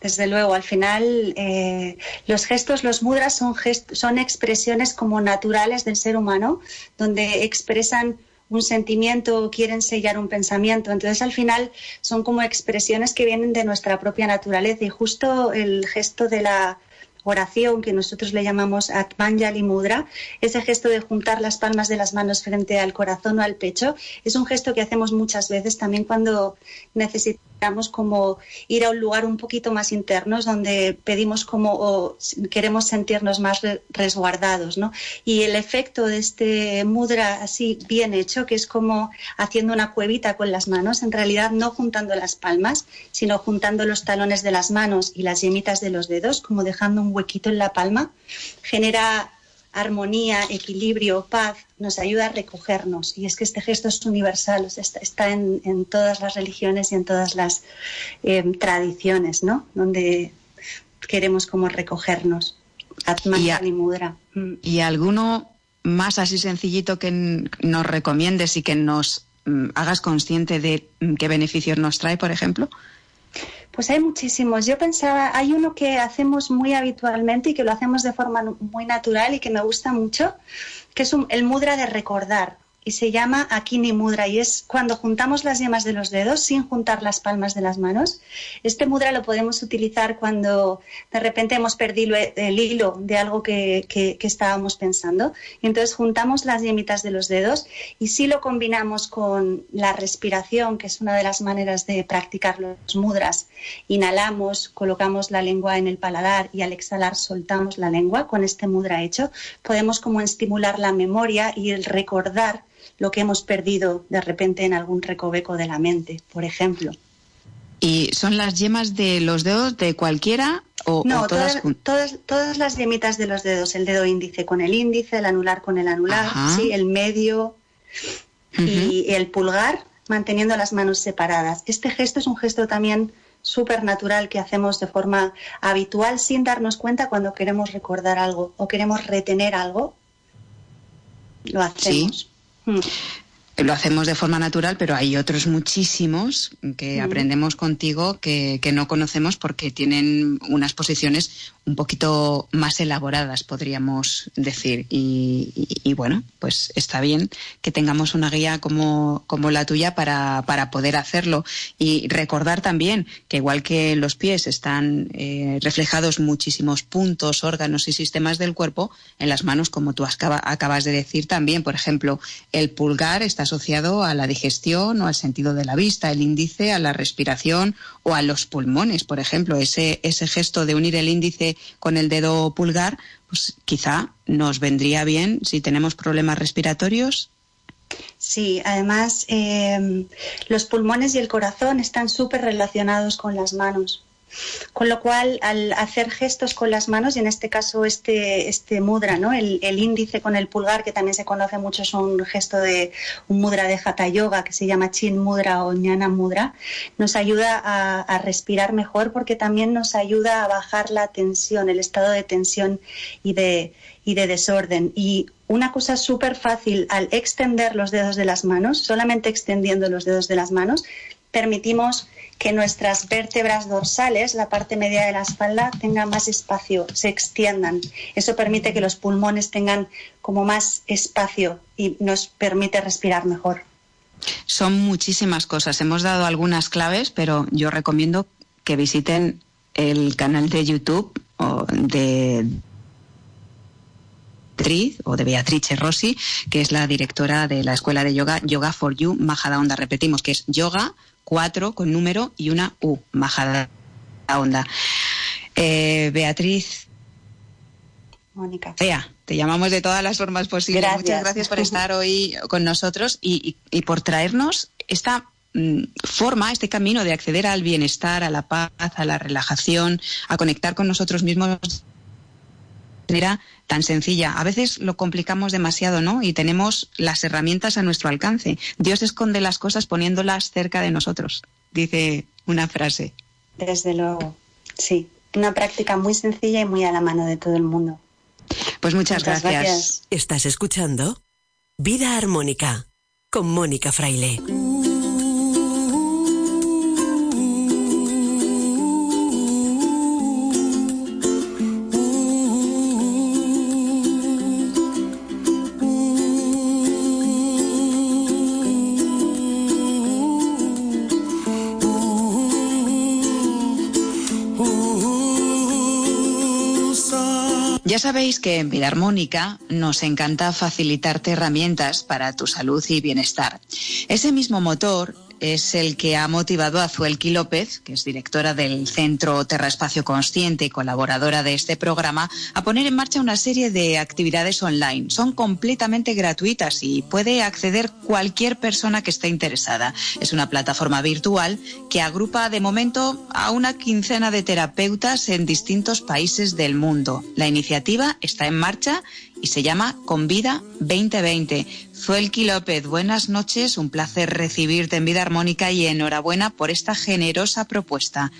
Desde luego, al final eh, los gestos, los mudras son, son expresiones como naturales del ser humano, donde expresan un sentimiento o quieren sellar un pensamiento. Entonces, al final, son como expresiones que vienen de nuestra propia naturaleza y justo el gesto de la oración que nosotros le llamamos Atmanjali Mudra, ese gesto de juntar las palmas de las manos frente al corazón o al pecho, es un gesto que hacemos muchas veces también cuando necesitamos como ir a un lugar un poquito más internos donde pedimos como queremos sentirnos más resguardados, ¿no? Y el efecto de este mudra así bien hecho, que es como haciendo una cuevita con las manos, en realidad no juntando las palmas, sino juntando los talones de las manos y las yemitas de los dedos, como dejando un huequito en la palma, genera armonía, equilibrio, paz, nos ayuda a recogernos. Y es que este gesto es universal, está, en, todas las religiones y en todas las em, tradiciones, ¿no? Donde queremos como recogernos. Atman y Mudra. Mm. ¿Y alguno más así sencillito que nos recomiendes y que nos mm, hagas consciente de mm, qué beneficios nos trae, por ejemplo? Pues hay muchísimos. Yo pensaba, hay uno que hacemos muy habitualmente y que lo hacemos de forma muy natural y que me gusta mucho, que es el mudra de recordar y se llama Akini Mudra y es cuando juntamos las yemas de los dedos sin juntar las palmas de las manos. Este mudra lo podemos utilizar cuando de repente hemos perdido el hilo de algo que, estábamos pensando. Y entonces juntamos las yemitas de los dedos y si lo combinamos con la respiración, que es una de las maneras de practicar los mudras, inhalamos, colocamos la lengua en el paladar y al exhalar soltamos la lengua con este mudra hecho, podemos como estimular la memoria y el recordar lo que hemos perdido de repente en algún recoveco de la mente, por ejemplo. ¿Y son las yemas de los dedos de cualquiera o, no, todas, todas, todas, las yemitas de los dedos, el dedo índice con el índice, el anular con el anular, sí, el medio y el pulgar manteniendo las manos separadas. Este gesto es un gesto también súper natural que hacemos de forma habitual sin darnos cuenta cuando queremos recordar algo o queremos retener algo. Lo hacemos. 嗯，Lo hacemos de forma natural, pero hay otros muchísimos que hmm. aprendemos contigo que, que, no conocemos porque tienen unas posiciones un poquito más elaboradas, podríamos decir. Y, bueno, pues está bien que tengamos una guía como, como la tuya para, para, poder hacerlo. Y recordar también que igual que los pies están eh, reflejados muchísimos puntos, órganos y sistemas del cuerpo, en las manos, como tú acabas de decir también, por ejemplo, el pulgar está asociado a la digestión o al sentido de la vista, el índice a la respiración o a los pulmones, por ejemplo, ese, ese gesto de unir el índice con el dedo pulgar, pues quizá nos vendría bien si tenemos problemas respiratorios. Sí, además eh, los pulmones y el corazón están súper relacionados con las manos. Con lo cual, al hacer gestos con las manos, y en este caso este, este mudra, ¿no? El, índice con el pulgar, que también se conoce mucho, es un gesto de un mudra de Hatha Yoga que se llama Chin Mudra o Jnana Mudra, nos ayuda a, a respirar mejor porque también nos ayuda a bajar la tensión, el estado de tensión y de, y de desorden. Y una cosa súper fácil al extender los dedos de las manos, solamente extendiendo los dedos de las manos, permitimos que nuestras vértebras dorsales, la parte media de la espalda, tengan más espacio, se extiendan. Eso permite que los pulmones tengan como más espacio y nos permite respirar mejor. Son muchísimas cosas. Hemos dado algunas claves, pero yo recomiendo que visiten el canal de YouTube de Beatriz o de Beatrice Rossi, que es la directora de la escuela de yoga Yoga for You Majada Onda. Repetimos que es yoga cuatro con número y una U, majada onda. Eh, Beatriz. Mónica. te llamamos de todas las formas posibles. Muchas gracias por estar hoy con nosotros y, por traernos esta mm, forma, este camino de acceder al bienestar, a la paz, a la relajación, a conectar con nosotros mismos manera tan sencilla. A veces lo complicamos demasiado, ¿no? Y tenemos las herramientas a nuestro alcance. Dios esconde las cosas poniéndolas cerca de nosotros, dice una frase. Desde luego, sí. Una práctica muy sencilla y muy a la mano de todo el mundo. Pues muchas, gracias. Estás escuchando Vida Armónica con Mónica Fraile. Sabéis que en Vida Armónica nos encanta facilitarte herramientas para tu salud y bienestar. Ese mismo motor es el que ha motivado a Zuelki López, que es directora del Centro Terraespacio Consciente y colaboradora de este programa, a poner en marcha una serie de actividades online. Son completamente gratuitas y puede acceder cualquier persona que esté interesada. Es una plataforma virtual que agrupa de momento a una quincena de terapeutas en distintos países del mundo. La iniciativa está en marcha y se llama Convida 2020. Zuelki López, buenas noches, un placer recibirte en Vida Armónica y enhorabuena por esta generosa propuesta.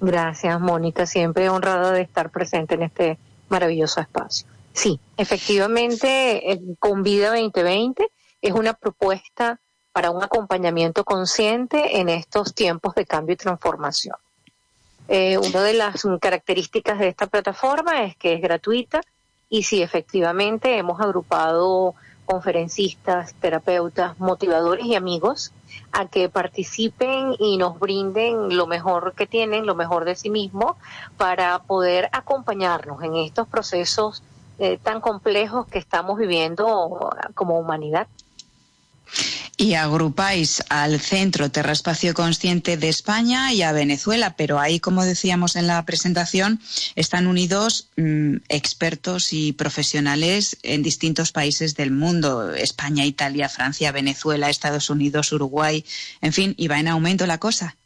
Gracias, Mónica, siempre honrada de estar presente en este maravilloso espacio. Sí, efectivamente, Convida 2020 es una propuesta para un acompañamiento consciente en estos tiempos de cambio y transformación. Eh, una de las características de esta plataforma es que es gratuita, y sí, efectivamente, hemos agrupado conferencistas, terapeutas, motivadores y amigos a que participen y nos brinden lo mejor que tienen, lo mejor de sí mismos, para poder acompañarnos en estos procesos eh, tan complejos que estamos viviendo como humanidad. Y agrupáis al Centro Terraespacio Consciente de España y a Venezuela, pero ahí, como decíamos en la presentación, están unidos mm, expertos y profesionales en distintos países del mundo, España, Italia, Francia, Venezuela, Estados Unidos, Uruguay, en fin, y va en aumento la cosa.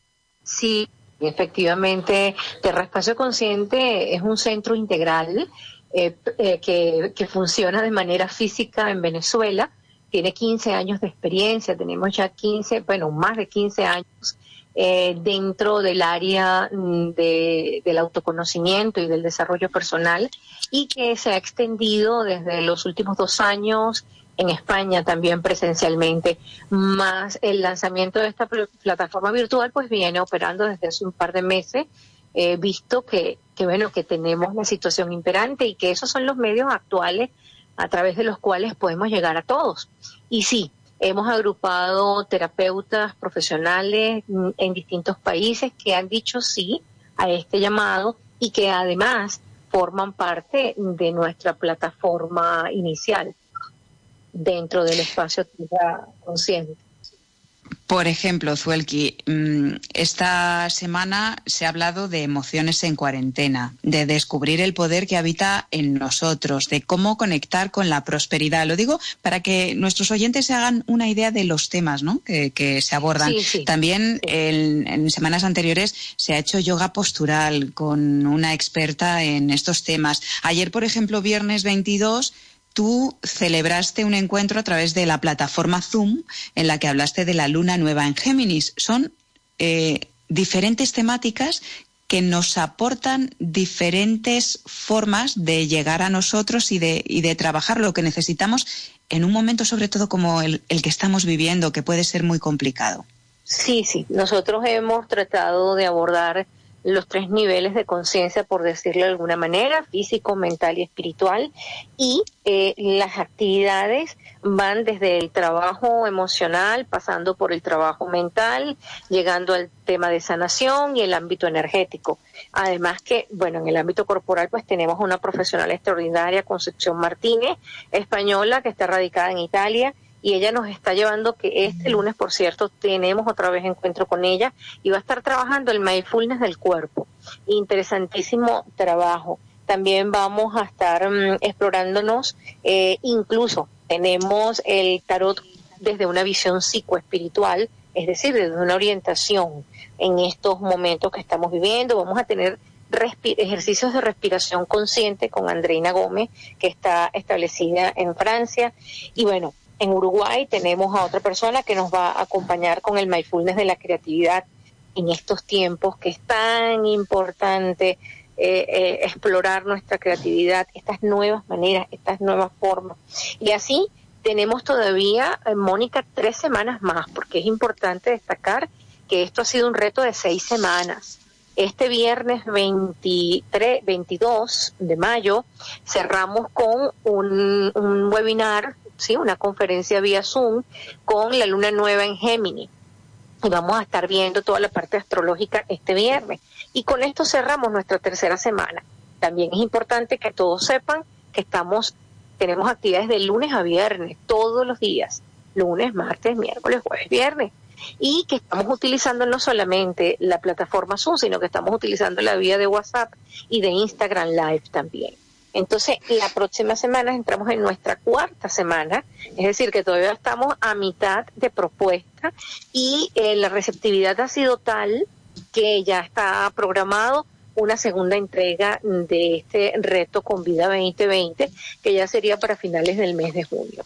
Sí, efectivamente, Terraespacio Consciente es un centro integral eh, eh, que, que funciona de manera física en Venezuela tiene 15 años de experiencia, tenemos ya 15, bueno, más de 15 años eh, dentro del área mm, del autoconocimiento y del desarrollo personal y que se ha extendido desde los últimos dos años en España también presencialmente, más el lanzamiento de esta plataforma virtual pues viene operando desde hace un par de meses, eh, visto que, que bueno, que tenemos la situación imperante y que esos son los medios actuales a través de los cuales podemos llegar a todos. Y sí, hemos agrupado terapeutas profesionales en distintos países que han dicho sí a este llamado y que además forman parte de nuestra plataforma inicial dentro del espacio consciente. Por ejemplo, Zuelki, mm, esta semana se ha hablado de emociones en cuarentena, de descubrir el poder que habita en nosotros, de cómo conectar con la prosperidad. Lo digo para que nuestros oyentes se hagan una idea de los temas que, se abordan. También en semanas anteriores se ha hecho yoga postural con una experta en estos temas. Ayer, por ejemplo, viernes 22, tú celebraste un encuentro a través de la plataforma Zoom en la que hablaste de la luna nueva en Géminis. Son eh, diferentes temáticas que nos aportan diferentes formas de llegar a nosotros y de, y de trabajar lo que necesitamos en un momento sobre todo como el, el que estamos viviendo, que puede ser muy complicado. Sí, sí, nosotros hemos tratado de abordar los tres niveles de conciencia, por decirlo de alguna manera, físico, mental y espiritual. Y eh, las actividades van desde el trabajo emocional, pasando por el trabajo mental, llegando al tema de sanación y el ámbito energético. Además que, bueno, en el ámbito corporal pues tenemos una profesional extraordinaria, Concepción Martínez, española, que está radicada en Italia y ella nos está llevando que este lunes, por cierto, tenemos otra vez encuentro con ella y va a estar trabajando el mindfulness del cuerpo. Interesantísimo trabajo. También vamos a estar mm, explorándonos, eh, incluso tenemos el tarot desde una visión psicoespiritual, es decir, desde una orientación en estos momentos que estamos viviendo. Vamos a tener ejercicios de respiración consciente con Andreina Gómez, que está establecida en Francia. Y bueno, en Uruguay tenemos a otra persona que nos va a acompañar con el mindfulness de la creatividad en estos tiempos que es tan importante eh, eh, explorar nuestra creatividad, estas nuevas maneras, estas nuevas formas. Y así tenemos todavía, eh, Mónica, tres semanas más, porque es importante destacar que esto ha sido un reto de seis semanas. Este viernes 23, 22 de mayo cerramos con un, un webinar ¿sí? una conferencia vía Zoom con la luna nueva en Géminis. Y vamos a estar viendo toda la parte astrológica este viernes. Y con esto cerramos nuestra tercera semana. También es importante que todos sepan que estamos, tenemos actividades de lunes a viernes, todos los días, lunes, martes, miércoles, jueves, viernes y que estamos utilizando no solamente la plataforma Zoom, sino que estamos utilizando la vía de WhatsApp y de Instagram Live también. Entonces, la próxima semana entramos en nuestra cuarta semana, es decir, que todavía estamos a mitad de propuesta y eh, la receptividad ha sido tal que ya está programado una segunda entrega de este reto con vida 2020, que ya sería para finales del mes de junio.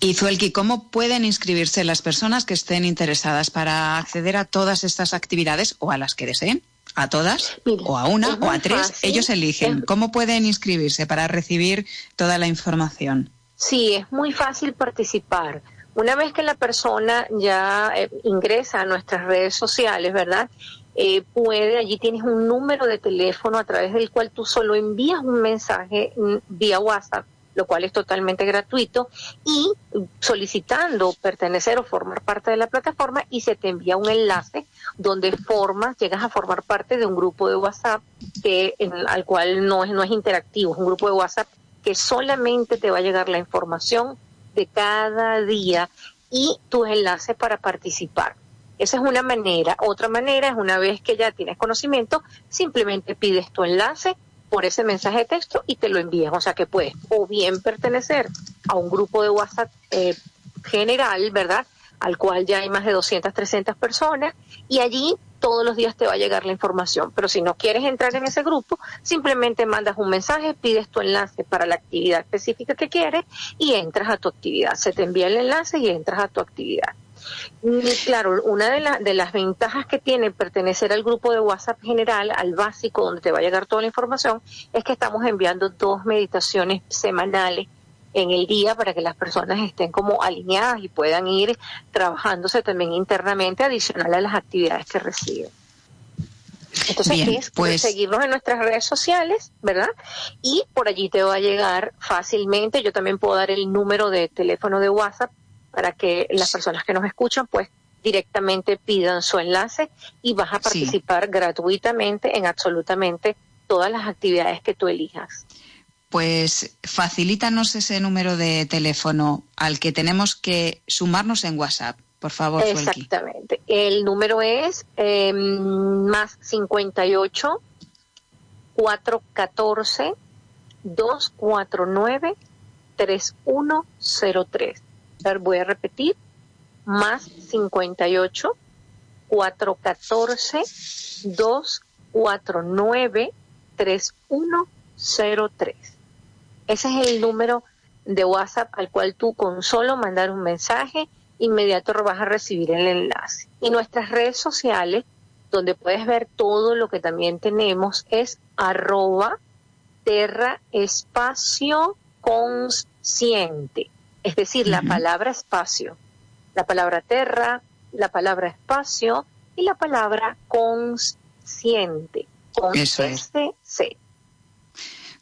Y Zuelki, ¿cómo pueden inscribirse las personas que estén interesadas para acceder a todas estas actividades o a las que deseen? ¿A todas? ¿O a una? ¿O a tres? Ellos eligen. ¿Cómo pueden inscribirse para recibir toda la información? Sí, es muy fácil participar. Una vez que la persona ya eh, ingresa a nuestras redes sociales, ¿verdad? Eh, puede, allí tienes un número de teléfono a través del cual tú solo envías un mensaje mm, vía WhatsApp lo cual es totalmente gratuito, y solicitando pertenecer o formar parte de la plataforma y se te envía un enlace donde formas, llegas a formar parte de un grupo de WhatsApp que, al cual no es, no es interactivo, es un grupo de WhatsApp que solamente te va a llegar la información de cada día y tus enlaces para participar. Esa es una manera. Otra manera es una vez que ya tienes conocimiento, simplemente pides tu enlace por ese mensaje de texto y te lo envías. O sea que puedes o bien pertenecer a un grupo de WhatsApp eh, general, ¿verdad? Al cual ya hay más de 200, 300 personas y allí todos los días te va a llegar la información. Pero si no quieres entrar en ese grupo, simplemente mandas un mensaje, pides tu enlace para la actividad específica que quieres y entras a tu actividad. Se te envía el enlace y entras a tu actividad. Claro, una de, de las ventajas que tiene pertenecer al grupo de WhatsApp general, al básico, donde te va a llegar toda la información, es que estamos enviando dos meditaciones semanales en el día para que las personas estén como alineadas y puedan ir trabajándose también internamente adicional a las actividades que reciben. Entonces es pues... seguirnos en nuestras redes sociales, ¿verdad? Y por allí te va a llegar fácilmente. Yo también puedo dar el número de teléfono de WhatsApp para que las personas que nos escuchan pues directamente pidan su enlace y vas a participar gratuitamente en absolutamente todas las actividades que tú elijas. Pues facilítanos ese número de teléfono al que tenemos que sumarnos en WhatsApp, por favor. Exactamente. El número es eh, más 58 414 249 3103 voy a repetir, más 58 414 249 3103. Ese es el número de WhatsApp al cual tú con solo mandar un mensaje inmediato vas a recibir el enlace. Y nuestras redes sociales, donde puedes ver todo lo que también tenemos, es arroba terra espacio consciente es decir, la palabra espacio, la palabra terra, la palabra espacio y la palabra consciente, con Eso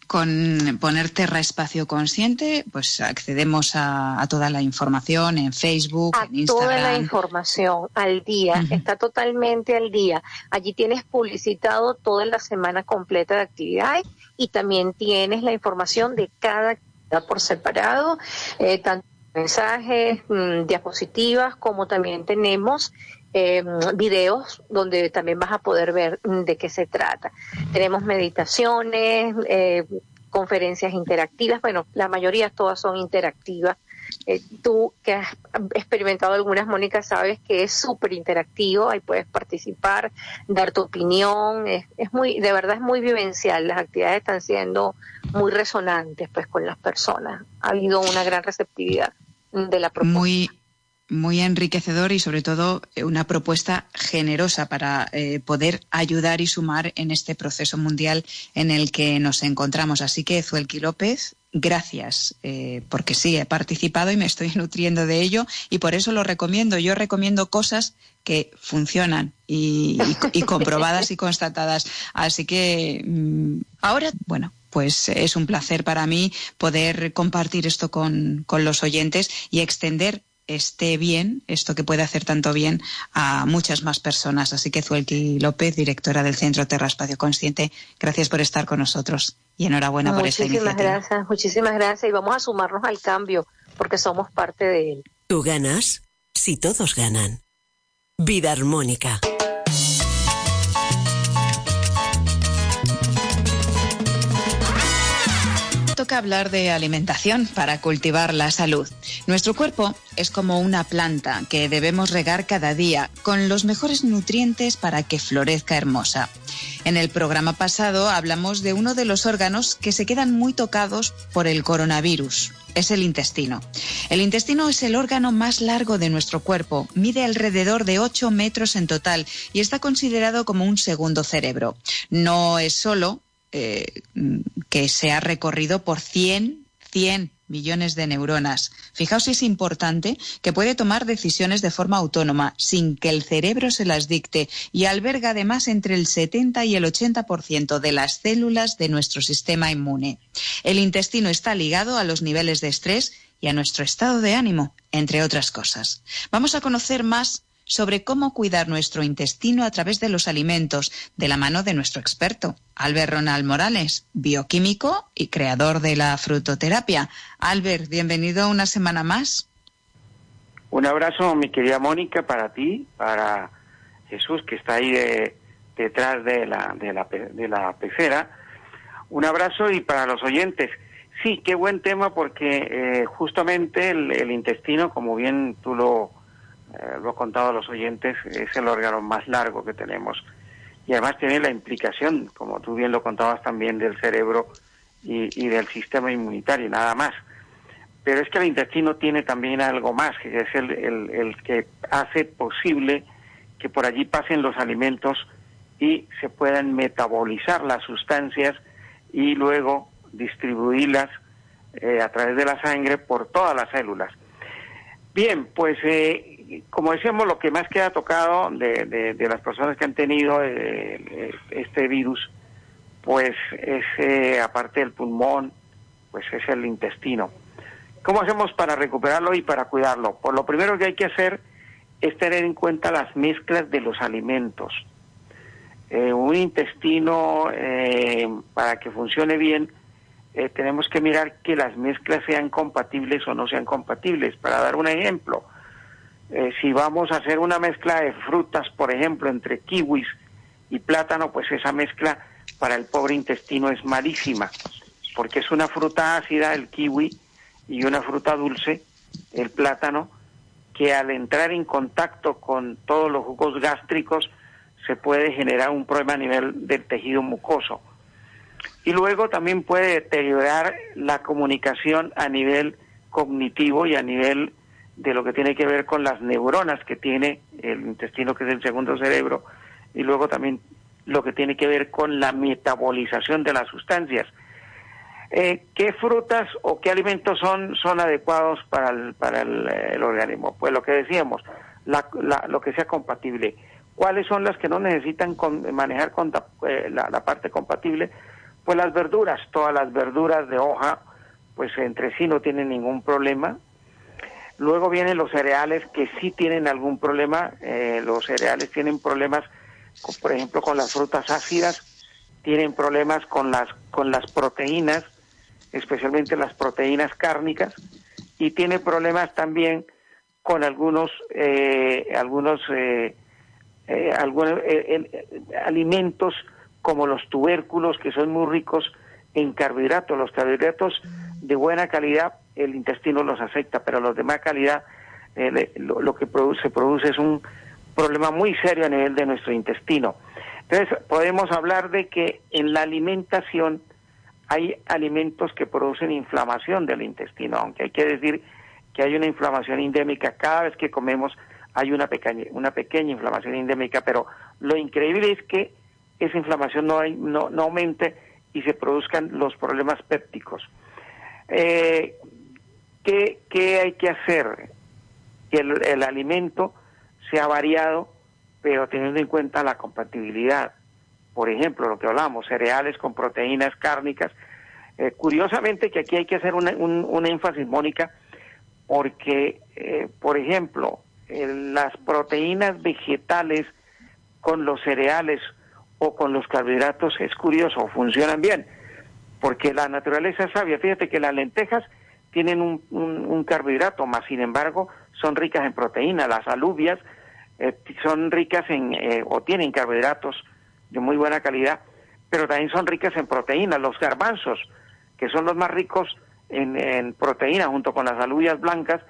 Con poner Terra Espacio Consciente, pues accedemos a, toda la información en Facebook, en Instagram. Toda la información al día, está totalmente al día. Allí tienes publicitado toda la semana completa de actividades y también tienes la información de cada por separado, eh, tanto mensajes, mm, diapositivas, como también tenemos eh, videos donde también vas a poder ver mm, de qué se trata. Tenemos meditaciones, eh, conferencias interactivas, bueno, la mayoría todas son interactivas. Eh, tú que has experimentado algunas, Mónica, sabes que es súper interactivo, ahí puedes participar, dar tu opinión, es, es, muy, de verdad es muy vivencial, las actividades están siendo muy resonantes pues con las personas, ha habido una gran receptividad de la propuesta. Muy, muy enriquecedor y sobre todo eh, una propuesta generosa para eh, poder ayudar y sumar en este proceso mundial en el que nos encontramos. Así que, Zuelki López, gracias, eh, porque sí, he participado y me estoy nutriendo de ello y por eso lo recomiendo. Yo recomiendo cosas que funcionan y, comprobadas y constatadas. Así que mm, ahora, bueno, pues es un placer para mí poder compartir esto con, con los oyentes y extender esté bien, esto que puede hacer tanto bien a muchas más personas. Así que Zuelki López, directora del Centro Terra Espacio Consciente, gracias por estar con nosotros y enhorabuena por esta iniciativa. Muchísimas gracias, muchísimas gracias y vamos a sumarnos al cambio porque somos parte de él. Tú ganas si todos ganan. Vida armónica. Toca hablar de alimentación para cultivar la salud. Nuestro cuerpo es como una planta que debemos regar cada día con los mejores nutrientes para que florezca hermosa. En el programa pasado hablamos de uno de los órganos que se quedan muy tocados por el coronavirus. Es el intestino. El intestino es el órgano más largo de nuestro cuerpo, mide alrededor de 8 metros en total y está considerado como un segundo cerebro. No es solo eh, que se ha recorrido por 100, 100 millones de neuronas. Fijaos si es importante que puede tomar decisiones de forma autónoma sin que el cerebro se las dicte y alberga además entre el 70 y el 80% de las células de nuestro sistema inmune. El intestino está ligado a los niveles de estrés y a nuestro estado de ánimo, entre otras cosas. Vamos a conocer más sobre cómo cuidar nuestro intestino a través de los alimentos, de la mano de nuestro experto, Albert Ronald Morales, bioquímico y creador de la frutoterapia. Albert, bienvenido una semana más. Un abrazo, mi querida Mónica, para ti, para Jesús, que está ahí detrás de la, de, la, pecera. Un abrazo y para los oyentes. Sí, qué buen tema porque eh, justamente el intestino, como bien tú lo eh, lo he contado a los oyentes, es el órgano más largo que tenemos. Y además tiene la implicación, como tú bien lo contabas también, del cerebro y, del sistema inmunitario, nada más. Pero es que el intestino tiene también algo más, que es el, que hace posible que por allí pasen los alimentos y se puedan metabolizar las sustancias y luego distribuirlas eh, a través de la sangre por todas las células. Bien, pues eh, como decíamos, lo que más queda tocado de, de, las personas que han tenido eh, este virus, pues es, eh, aparte del pulmón, pues es el intestino. ¿Cómo hacemos para recuperarlo y para cuidarlo? Pues lo primero que hay que hacer es tener en cuenta las mezclas de los alimentos. Eh, un intestino, para que funcione bien, tenemos que mirar que las mezclas sean compatibles o no sean compatibles. Para dar un ejemplo, eh, si vamos a hacer una mezcla de frutas, por ejemplo, entre kiwis y plátano, pues esa mezcla para el pobre intestino es malísima, porque es una fruta ácida el kiwi y una fruta dulce, el plátano, que al entrar en contacto con todos los jugos gástricos se puede generar un problema a nivel del tejido mucoso. Y luego también puede deteriorar la comunicación a nivel cognitivo y a nivel de lo que tiene que ver con las neuronas que tiene el intestino, que es el segundo cerebro, y luego también lo que tiene que ver con la metabolización de las sustancias. Eh, ¿Qué frutas o qué alimentos son, son adecuados para el, para el, organismo? Pues lo que decíamos, lo que sea compatible. ¿Cuáles son las que no necesitan manejar con, eh, la, la parte compatible? Pues las verduras, todas las verduras de hoja, pues entre sí no tienen ningún problema, Luego vienen los cereales que sí tienen algún problema. Eh, los cereales tienen problemas, por ejemplo, con las frutas ácidas, tienen problemas con las, con las proteínas, especialmente las proteínas cárnicas, y tiene problemas también con algunos, eh, algunos, eh, algunos alimentos como los tubérculos, que son muy ricos en carbohidratos. Los carbohidratos de buena calidad el intestino los afecta, pero los de más calidad eh, lo, que produce, se produce es un problema muy serio a nivel de nuestro intestino. Entonces, podemos hablar de que en la alimentación hay alimentos que producen inflamación del intestino, aunque hay que decir que hay una inflamación endémica cada vez que comemos hay una pequeña, una pequeña inflamación endémica, pero lo increíble es que esa inflamación no, hay, no, no aumente y se produzcan los problemas pépticos. Eh, ¿qué, hay que hacer? Que el, alimento sea variado, pero teniendo en cuenta la compatibilidad. Por ejemplo, lo que hablamos, cereales con proteínas cárnicas. Eh, curiosamente que aquí hay que hacer un, énfasis, Mónica, porque eh, por ejemplo, las proteínas vegetales con los cereales o con los carbohidratos es curioso, funcionan bien, porque la naturaleza es sabia. Fíjate que las lentejas tienen un, carbohidrato, más sin embargo son ricas en proteínas. Las alubias eh, son ricas en, eh, o tienen carbohidratos de muy buena calidad, pero también son ricas en proteínas. Los garbanzos, que son los más ricos en, en proteína junto con las alubias blancas,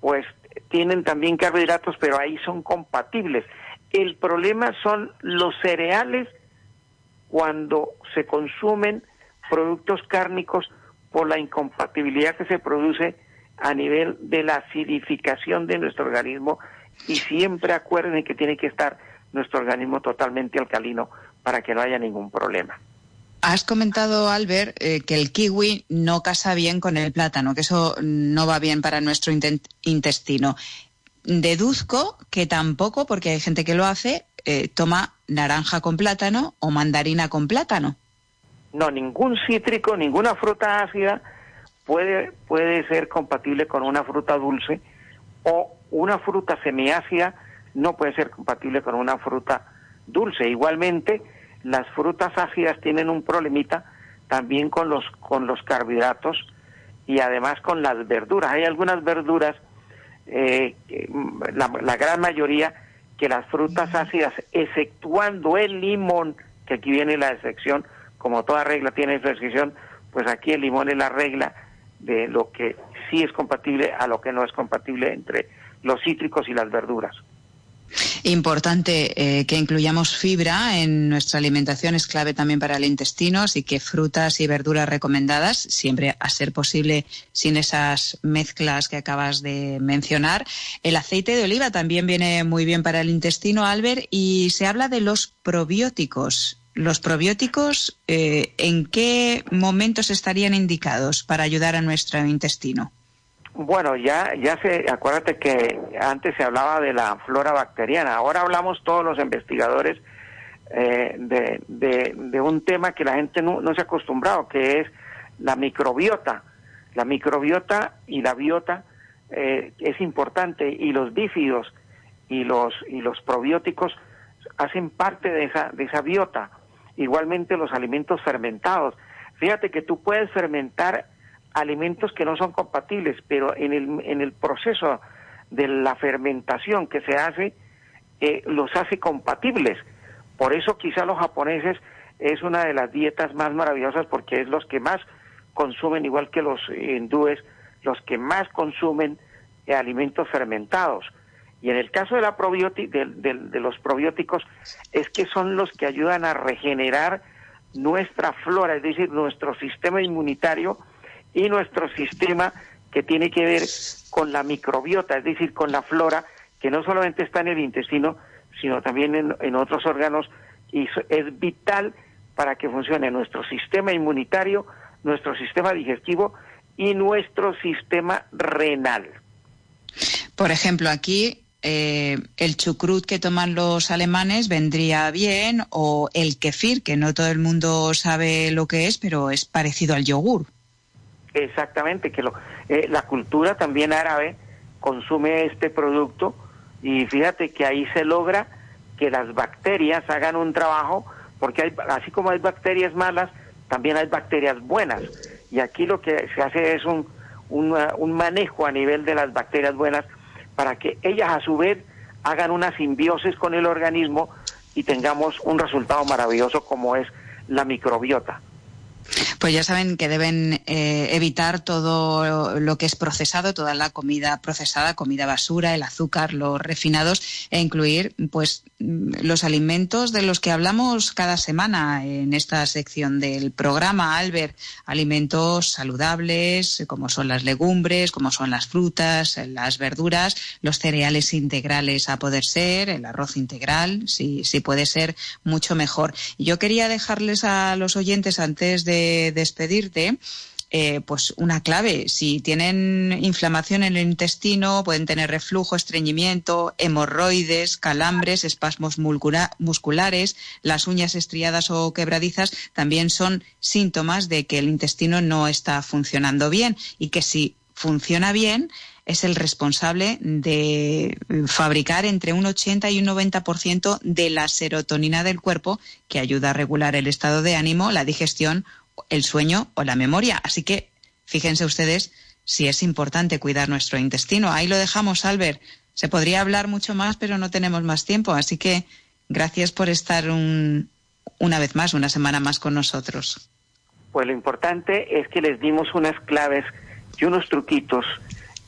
pues tienen también carbohidratos, pero ahí son compatibles. El problema son los cereales cuando se consumen productos cárnicos por la incompatibilidad que se produce a nivel de la acidificación de nuestro organismo y siempre acuerden que tiene que estar nuestro organismo totalmente alcalino para que no haya ningún problema. Has comentado, Albert, eh, que el kiwi no casa bien con el plátano, que eso no va bien para nuestro intestino. Deduzco que tampoco, porque hay gente que lo hace, eh, toma naranja con plátano o mandarina con plátano. No, ningún cítrico, ninguna fruta ácida puede, puede ser compatible con una fruta dulce o una fruta semiácida no puede ser compatible con una fruta dulce. Igualmente, las frutas ácidas tienen un problemita también con los, con los carbohidratos y además con las verduras. Hay algunas verduras, eh, la, la, gran mayoría, que las frutas ácidas, exceptuando el limón, que aquí viene la excepción, como toda regla tiene su excepción, pues aquí el limón es la regla de lo que sí es compatible a lo que no es compatible entre los cítricos y las verduras. Importante eh, que incluyamos fibra en nuestra alimentación, es clave también para el intestino, así que frutas y verduras recomendadas, siempre a ser posible sin esas mezclas que acabas de mencionar. El aceite de oliva también viene muy bien para el intestino, Albert, y se habla de los probióticos. ¿Los probióticos eh, en qué momentos estarían indicados para ayudar a nuestro intestino? Bueno, ya, ya se, acuérdate que antes se hablaba de la flora bacteriana, ahora hablamos todos los investigadores eh, de, de, un tema que la gente no, se ha acostumbrado, que es la microbiota. La microbiota y la biota eh, es importante y los bífidos y los, y los probióticos hacen parte de esa, de esa biota. Igualmente los alimentos fermentados. Fíjate que tú puedes fermentar alimentos que no son compatibles, pero en el, en el proceso de la fermentación que se hace, eh, los hace compatibles. Por eso quizá los japoneses es una de las dietas más maravillosas porque es los que más consumen, igual que los hindúes, los que más consumen alimentos fermentados. Y en el caso de, la de, de, los probióticos, es que son los que ayudan a regenerar nuestra flora, es decir, nuestro sistema inmunitario, y nuestro sistema que tiene que ver con la microbiota, es decir, con la flora, que no solamente está en el intestino, sino también en, otros órganos, y es vital para que funcione nuestro sistema inmunitario, nuestro sistema digestivo y nuestro sistema renal. Por ejemplo, aquí eh, el chucrut que toman los alemanes vendría bien o el kefir, que no todo el mundo sabe lo que es, pero es parecido al yogur. Exactamente, que lo, eh, la cultura también árabe consume este producto y fíjate que ahí se logra que las bacterias hagan un trabajo, porque hay, así como hay bacterias malas, también hay bacterias buenas. Y aquí lo que se hace es un, un manejo a nivel de las bacterias buenas para que ellas a su vez hagan una simbiosis con el organismo y tengamos un resultado maravilloso como es la microbiota. Pues ya saben que deben eh, evitar todo lo que es procesado, toda la comida procesada, comida basura, el azúcar, los refinados e incluir pues los alimentos de los que hablamos cada semana en esta sección del programa, Albert, alimentos saludables como son las legumbres, como son las frutas, las verduras, los cereales integrales a poder ser, el arroz integral, si, si puede ser mucho mejor. Yo quería dejarles a los oyentes antes de despedirte, eh, pues una clave. Si tienen inflamación en el intestino, pueden tener reflujo, estreñimiento, hemorroides, calambres, espasmos musculares, las uñas estriadas o quebradizas, también son síntomas de que el intestino no está funcionando bien y que si funciona bien, es el responsable de fabricar entre un 80 y un 90% de la serotonina del cuerpo que ayuda a regular el estado de ánimo, la digestión, el sueño o la memoria. Así que fíjense ustedes si es importante cuidar nuestro intestino. Ahí lo dejamos, Albert. Se podría hablar mucho más, pero no tenemos más tiempo. Así que gracias por estar una vez más, una semana más con nosotros. Pues lo importante es que les dimos unas claves y unos truquitos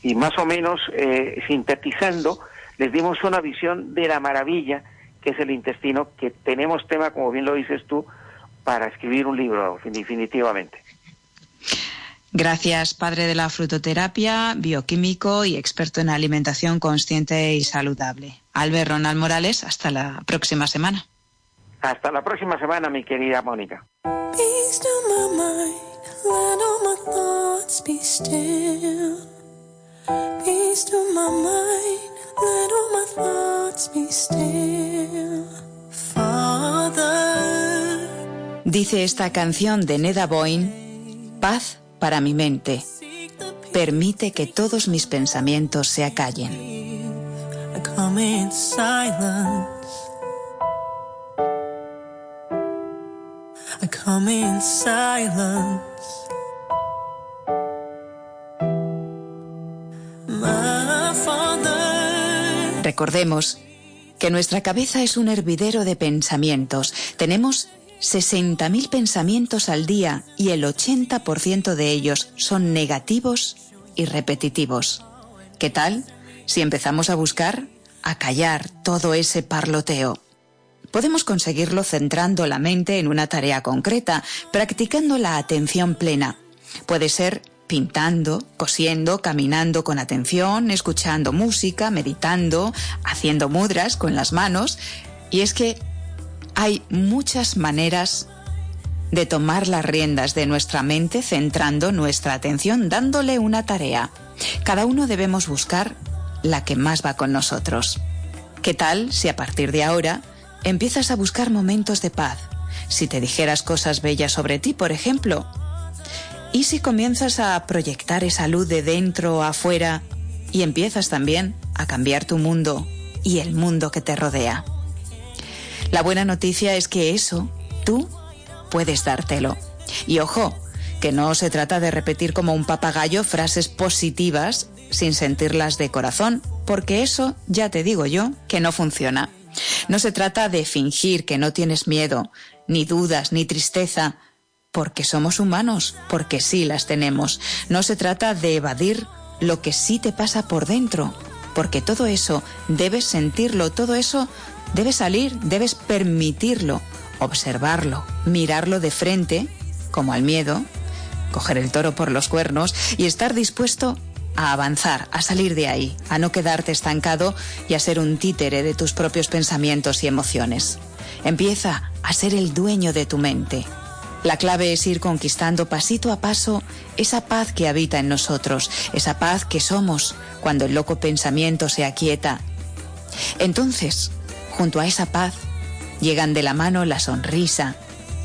y más o menos eh, sintetizando, les dimos una visión de la maravilla que es el intestino, que tenemos tema, como bien lo dices tú, para escribir un libro, definitivamente. Gracias, padre de la frutoterapia, bioquímico y experto en alimentación consciente y saludable. Albert Ronald Morales, hasta la próxima semana. Hasta la próxima semana, mi querida Mónica. Dice esta canción de Neda Boyne, paz para mi mente. Permite que todos mis pensamientos se acallen. Recordemos que nuestra cabeza es un hervidero de pensamientos. Tenemos 60.000 pensamientos al día y el 80% de ellos son negativos y repetitivos. ¿Qué tal si empezamos a buscar, a callar todo ese parloteo? Podemos conseguirlo centrando la mente en una tarea concreta, practicando la atención plena. Puede ser pintando, cosiendo, caminando con atención, escuchando música, meditando, haciendo mudras con las manos. Y es que hay muchas maneras de tomar las riendas de nuestra mente centrando nuestra atención, dándole una tarea. Cada uno debemos buscar la que más va con nosotros. ¿Qué tal si a partir de ahora empiezas a buscar momentos de paz? Si te dijeras cosas bellas sobre ti, por ejemplo, ¿Y si comienzas a proyectar esa luz de dentro a afuera y empiezas también a cambiar tu mundo y el mundo que te rodea? La buena noticia es que eso tú puedes dártelo. Y ojo, que no se trata de repetir como un papagayo frases positivas sin sentirlas de corazón, porque eso ya te digo yo que no funciona. No se trata de fingir que no tienes miedo, ni dudas, ni tristeza, porque somos humanos, porque sí las tenemos. No se trata de evadir lo que sí te pasa por dentro, porque todo eso debes sentirlo, todo eso debe salir, debes permitirlo, observarlo, mirarlo de frente, como al miedo, coger el toro por los cuernos y estar dispuesto a avanzar, a salir de ahí, a no quedarte estancado y a ser un títere de tus propios pensamientos y emociones. Empieza a ser el dueño de tu mente, la clave es ir conquistando pasito a paso esa paz que habita en nosotros, esa paz que somos cuando el loco pensamiento se aquieta. Entonces, junto a esa paz, llegan de la mano la sonrisa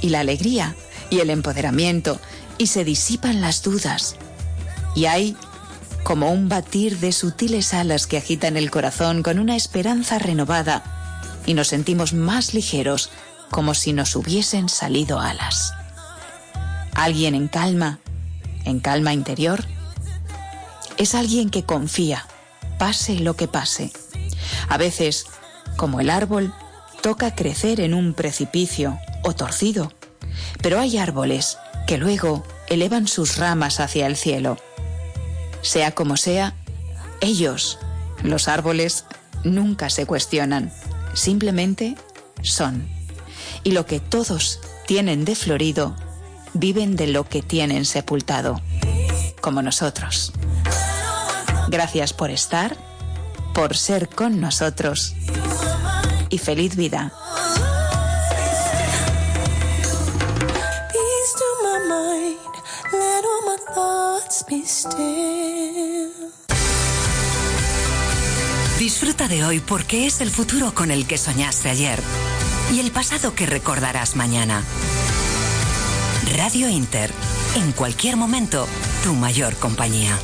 y la alegría y el empoderamiento y se disipan las dudas. Y hay como un batir de sutiles alas que agitan el corazón con una esperanza renovada y nos sentimos más ligeros como si nos hubiesen salido alas alguien en calma, en calma interior, es alguien que confía, pase lo que pase. A veces, como el árbol, toca crecer en un precipicio o torcido, pero hay árboles que luego elevan sus ramas hacia el cielo. Sea como sea, ellos, los árboles, nunca se cuestionan, simplemente son. Y lo que todos tienen de florido viven de lo que tienen sepultado, como nosotros. Gracias por estar, por ser con nosotros y feliz vida. Disfruta de hoy porque es el futuro con el que soñaste ayer y el pasado que recordarás mañana. Radio Inter, en cualquier momento, tu mayor compañía.